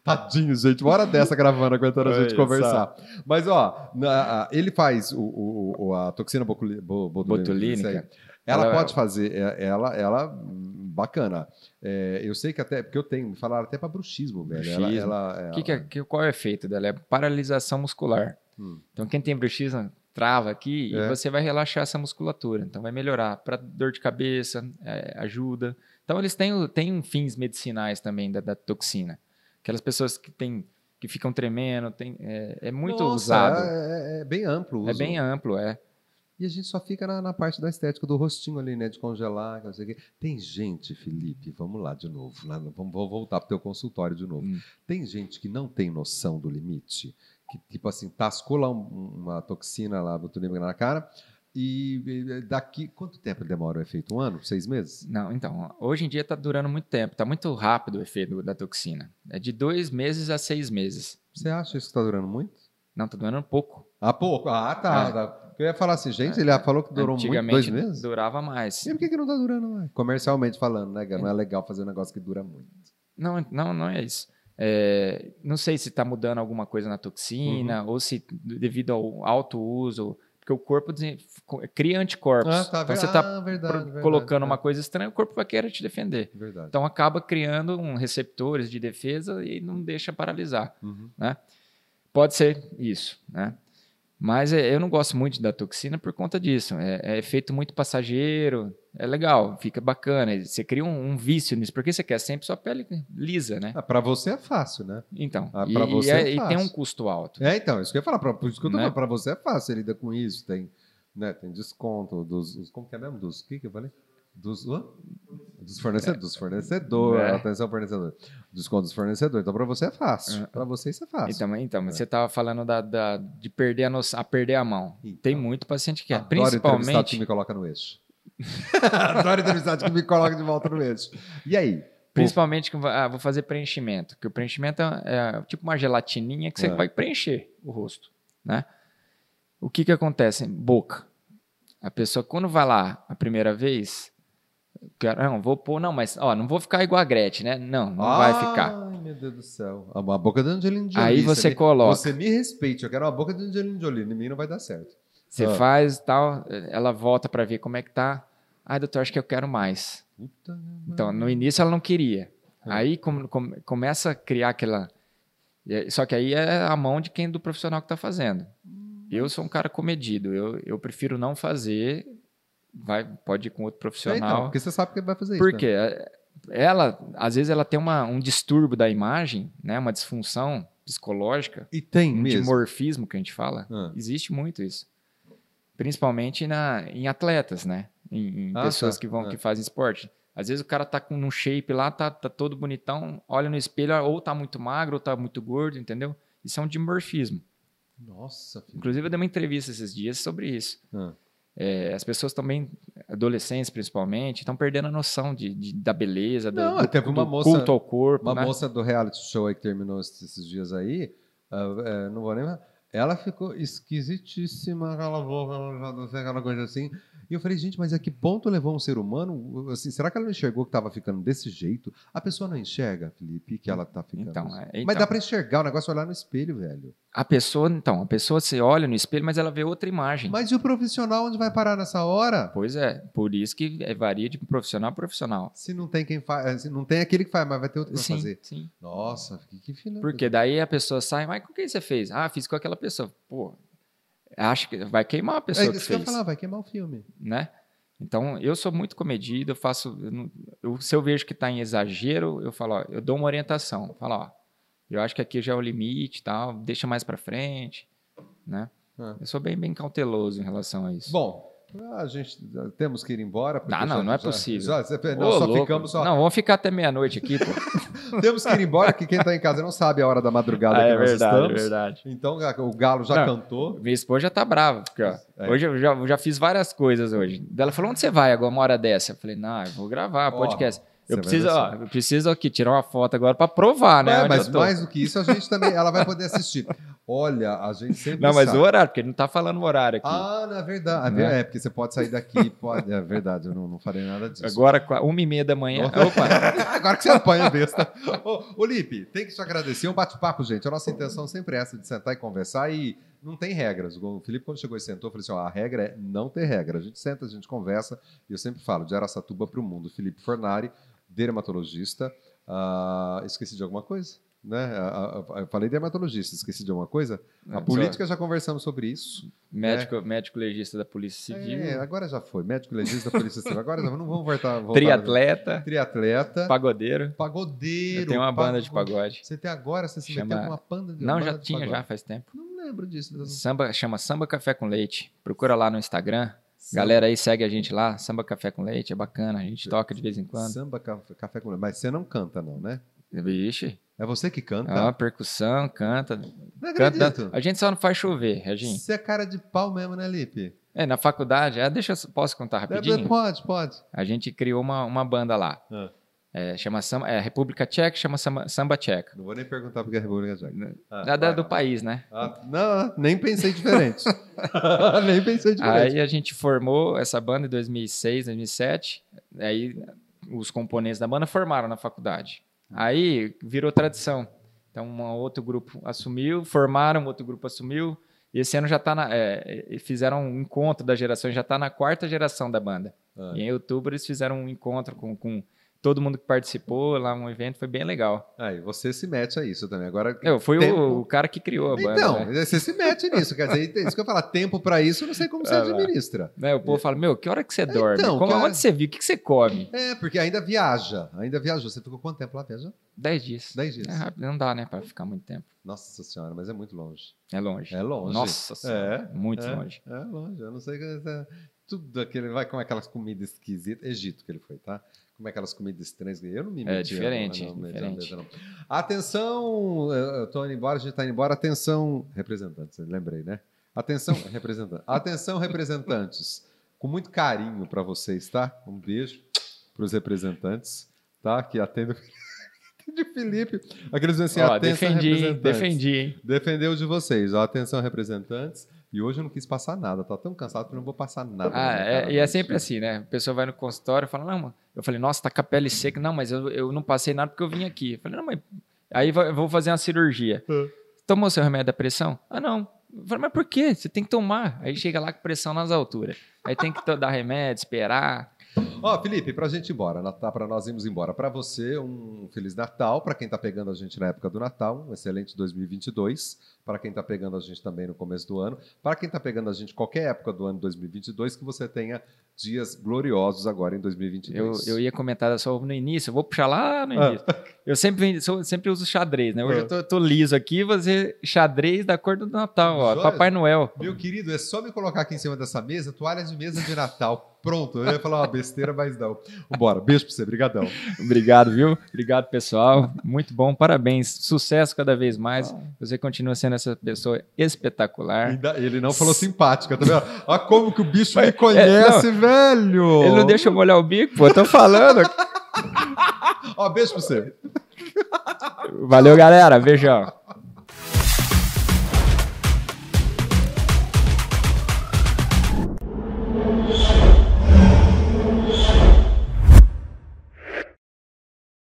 Tadinho, gente. Uma hora dessa gravando, aguentando a gente conversar. Mas, ó, na- ele faz o, o- a toxina botulínica. Ela, Ela- pode fazer, é- ela, ela hum, bacana. É, eu sei que até, porque eu tenho, me falaram até para bruxismo, velho. Ela, Bruxismo. ela, Que que é- que- qual é o efeito dela? É paralisação muscular. Hum. Então, quem tem bruxismo trava aqui É. e você vai relaxar essa musculatura. Então, vai melhorar. Para dor de cabeça, é, ajuda. Então, eles têm, têm fins medicinais também da, da toxina. Aquelas pessoas que, têm, que ficam tremendo, tem, é, é muito Nossa, usado. É, é- é bem amplo. o É uso. bem amplo, é. E a gente só fica na, na parte da estética do rostinho ali, né? De congelar, não sei o quê. Tem gente, Felipe, vamos lá de novo. lá vamos, vou voltar para o teu consultório de novo. Hum. Tem gente que não tem noção do limite. Que, tipo assim, tascou lá um- uma toxina lá, botulímica na cara. E daqui. Quanto tempo ele demora o efeito? Um ano? Seis meses? Não, então, hoje em dia está durando muito tempo. Está muito rápido o efeito da toxina. É de dois meses a seis meses. Você acha isso que está durando muito? Não, está durando pouco. Ah, pouco. Ah, tá. É. tá. Eu ia falar assim, gente, ele falou que durou muito, dois meses? durava mais. E por que, que não tá durando mais? Comercialmente falando, né? Não é legal fazer um negócio que dura muito. Não, não, não é isso. É, não sei se está mudando alguma coisa na toxina Uhum. ou se devido ao alto uso, porque o corpo cria anticorpos. Ah, tá. então você ah, está verdade, verdade, colocando é. uma coisa estranha, o corpo vai querer te defender. Verdade. Então acaba criando um receptores de defesa e não deixa paralisar. Uhum. Pode ser isso, né? Mas é, eu não gosto muito da toxina por conta disso. É, é efeito muito passageiro, é legal, fica bacana. Você cria um, um vício nisso, porque você quer sempre sua pele lisa, né? Ah, pra você é fácil, né? Então, Ah, e, pra você e é e tem um custo alto. É, então, isso que eu ia falar. Pra, isso que eu tô Né? falando, pra você é fácil, você lida com isso, tem, né, tem desconto dos. os- como que é mesmo? Dos. O que, que eu falei? Dos, dos fornecedores. Dos fornecedores. É. Atenção, fornecedor. Desconto dos fornecedores. Então, para você é fácil. É. Para você isso é fácil. Então, então você estava falando da, da- de perder a, noção, a perder a mão. Então. Tem muito paciente que é. Adoro entrevistado que Principalmente, me coloca no eixo. Adoro entrevistado que me coloca de volta no eixo. E aí? principalmente que ah, vou fazer preenchimento. Que o preenchimento é, é tipo uma gelatininha que você É. vai preencher o rosto. Né? O que, que acontece? Boca. A pessoa, quando vai lá a primeira vez, quero, não, vou pôr, não, mas ó, não vou ficar igual a Gretchen, né? Não, não vai ficar. Ai, meu Deus do céu. A boca da Angelina Jolie. Aí você me- coloca. Você me respeite. Eu quero uma boca da Angelina Jolie. Em mim não vai dar certo. Você Ah. faz tal, ela volta para ver como é que tá. Ai, doutor, acho que eu quero mais. Puta Então, no início ela não queria. É. Aí come- come- começa a criar aquela. Só que aí é a mão de quem do profissional que está fazendo. Eu sou um cara comedido. Eu, eu prefiro não fazer. Vai, pode ir com outro É, então, profissional. porque você sabe que ele vai fazer isso. Por né? quê? É, Ela, às vezes, ela tem uma, um distúrbio da imagem, né? uma disfunção psicológica, E tem um mesmo. dimorfismo que a gente fala. Ah. Existe muito isso. Principalmente na, em atletas, né? Em, em Ah, pessoas tá. que vão Ah. que fazem esporte. Às vezes o cara tá com um shape lá, tá, tá todo bonitão, olha no espelho, ou tá muito magro, ou tá muito gordo, entendeu? Isso é um dimorfismo. Nossa, filho. Inclusive, eu dei uma entrevista esses dias sobre isso. Ah. É, as pessoas também, adolescentes principalmente, estão perdendo a noção de, de- da beleza, do, Não, do- teve uma do moça- culto ao corpo. Uma né? moça do reality show aí que terminou esses dias aí, é, não vou nem. Ela ficou esquisitíssima, aquela boca, aquela coisa assim. E eu falei, gente, mas a que ponto levou um ser humano? Assim, será que ela não enxergou que estava ficando desse jeito? A pessoa não enxerga, Felipe, que ela tá ficando. Então, assim. é, Mas então. dá para enxergar o negócio é olhar no espelho, velho. A pessoa, então, a pessoa se olha no espelho, mas ela vê outra imagem. Mas e o profissional onde vai parar nessa hora? Pois é, por isso que é, varia de profissional a profissional. Se não tem quem faz, se não tem aquele que faz, mas vai ter outro para Sim, fazer. sim. Nossa, que, que filha. Porque daí a pessoa sai, mas com quem você fez? Ah, fiz com aquela pessoa. Pô, acho que vai queimar a É pessoa que isso que eu ia fez, falar, vai queimar o filme. né? Então, eu sou muito comedido, eu faço... eu- se eu vejo que está em exagero, eu falo, ó, eu dou uma orientação. Falo, ó, eu acho que aqui já é o limite tal, deixa mais para frente, né? Ah. Eu sou bem, bem cauteloso em relação a isso. Bom, a gente temos que ir embora. Ah, não, já- não é já- possível. já- você- Ô, nós só louco. ficamos só. Não, vamos ficar até meia-noite aqui, pô. Temos que ir embora, que quem está em casa não sabe a hora da madrugada que nós estamos. Ah, verdade. Então o galo já Não. cantou. Minha esposa já tá brava, porque ó, É. hoje eu já, já fiz várias coisas hoje. Ela falou: onde você vai agora, uma hora dessa? Eu falei, não, eu vou gravar Ó, podcast. Eu preciso, ver ó, eu preciso aqui tirar uma foto agora para provar, né? É, mas mais do que isso, a gente também. Ela vai poder assistir. Olha, a gente sempre. Não, mas sabe. o horário, porque ele não tá falando o horário aqui. Ah, na verdade. Né? É, porque você pode sair daqui. Pode... É verdade, eu não, não farei nada disso. Agora, uma e meia da manhã. Opa, Agora que você apanha besta. Ô, Lipe, tem que te agradecer. Um bate-papo, gente. A nossa intenção sempre é essa, de sentar e conversar e não tem regras. O Felipe, quando chegou e sentou, eu falei assim: ó, a regra é não ter regra. A gente senta, a gente conversa. E eu sempre falo, de Araçatuba para o mundo. Felipe Fornari, dermatologista. Ah, esqueci de alguma coisa? Né? Ah, ah, eu falei dermatologista, esqueci de alguma coisa? A Não, política já conversamos sobre isso. médico, médico legista da Polícia Civil, É, agora já foi. Médico legista da Polícia Civil. Agora já não vamos voltar. voltar triatleta, Triatleta. pagodeiro. Pagodeiro. Eu tenho uma banda de pago- pagode. Você tem agora, você se Chama- meteu com uma banda de Não, banda já tinha, pagode. já faz tempo. Não lembro disso. Samba, chama Samba Café com Leite. Procura lá no Instagram. Galera aí segue a gente lá, Samba Café com Leite, é bacana, a gente toca de vez em quando. Samba, café, com leite. Mas você não canta, não, né? Vixe, É você que canta? ó, percussão, canta. não canta acredito. a gente só não faz chover, Reginho. Você é cara de pau mesmo, né, Lipe? É, na faculdade, é, deixa eu, posso contar rapidinho? Pode, pode. A gente criou uma, uma banda lá, Ah, é, chama Samba, é República Tcheca, chama Samba, Samba Tcheca. não vou nem perguntar porque é República Tcheca. Ah, Da- da- vai. do país, né? Ah, não, nem pensei diferente. nem pensei diferente. Aí a gente formou essa banda em 2006, 2007. Aí os componentes da banda formaram na faculdade. Aí virou tradição. Então um outro grupo assumiu, formaram, outro grupo assumiu. E esse ano já está na. é, fizeram um encontro da geração, já está na quarta geração da banda. Ah. E em outubro eles fizeram um encontro com, com todo mundo que participou lá, um evento, foi bem legal. Aí você se mete a isso também. Agora, Eu fui tempo- o, o cara que criou a banda. Então, né? você se mete nisso. Quer dizer, isso que eu falo, tempo pra isso, eu não sei como você Ah, lá. administra. Né, O povo fala, meu, que hora que você dorme? então, Como, cara- Onde você viu? O que, você come? É, porque ainda viaja. Ainda viajou. Você ficou quanto tempo lá viajando? Dez dias. Dez dias. É rápido, não dá, né, pra ficar muito tempo. Nossa senhora, mas é muito longe. É longe. É longe. Nossa senhora, É, muito é, longe. É longe. Eu não sei. que- é- tudo aquele. Vai com aquelas comidas esquisitas. Egito que ele foi, tá? Como é aquelas comidas estranhas. Eu não me É diferente, não, não, diferente. não. Atenção, eu tô indo embora, a gente tá indo embora. Atenção, representantes, lembrei, né? Atenção, representantes. Atenção, representantes. Com muito carinho para vocês, tá? Um beijo para os representantes, tá? Que atendem. de Felipe. Aqueles assim, Ó, atenção, defendi, representantes. defendi, hein? Defendeu de vocês. Ó, atenção, representantes. E hoje eu não quis passar nada. Tô tão cansado que eu não vou passar nada. na Ah, é, e é hoje. sempre assim, né? A pessoa vai no consultório e fala, não, mano. Eu falei, nossa, tá com a pele seca. Não, mas eu, eu não passei nada porque eu vim aqui. Eu falei, não, mas. Aí eu vou fazer uma cirurgia. É. Tomou seu remédio da pressão? Ah, não. Eu falei, mas por quê? Você tem que tomar. Aí chega lá com pressão nas alturas. Aí tem que dar remédio, esperar. Ó, Felipe, pra gente ir embora, Natal, pra nós irmos embora. Pra você, um Feliz Natal. Pra quem tá pegando a gente na época do Natal, um excelente 2022. Pra quem tá pegando a gente também no começo do ano. Pra quem tá pegando a gente qualquer época do ano 2022, que você tenha dias gloriosos agora em Eu, 2022. eu ia comentar só no início, eu vou puxar lá no Ah. início. Eu sempre, sou- sempre uso xadrez, né? Hoje Ah. eu tô, tô liso aqui, você xadrez da cor do Natal, ó. Joia. Papai Noel. Meu querido, é só me colocar aqui em cima dessa mesa, toalha de mesa de Natal. Pronto, eu ia falar uma besteira, mas não. Vambora, beijo pra você, brigadão. Obrigado, viu? Obrigado, pessoal. Muito bom, parabéns. Sucesso cada vez mais. Você continua sendo essa pessoa espetacular. Ainda- Ele não falou simpática, tá vendo? Olha como que o bicho me conhece, velho! Ele não deixa eu molhar o bico, pô, eu tô falando. Ó, beijo pra você. Valeu, galera. Beijão.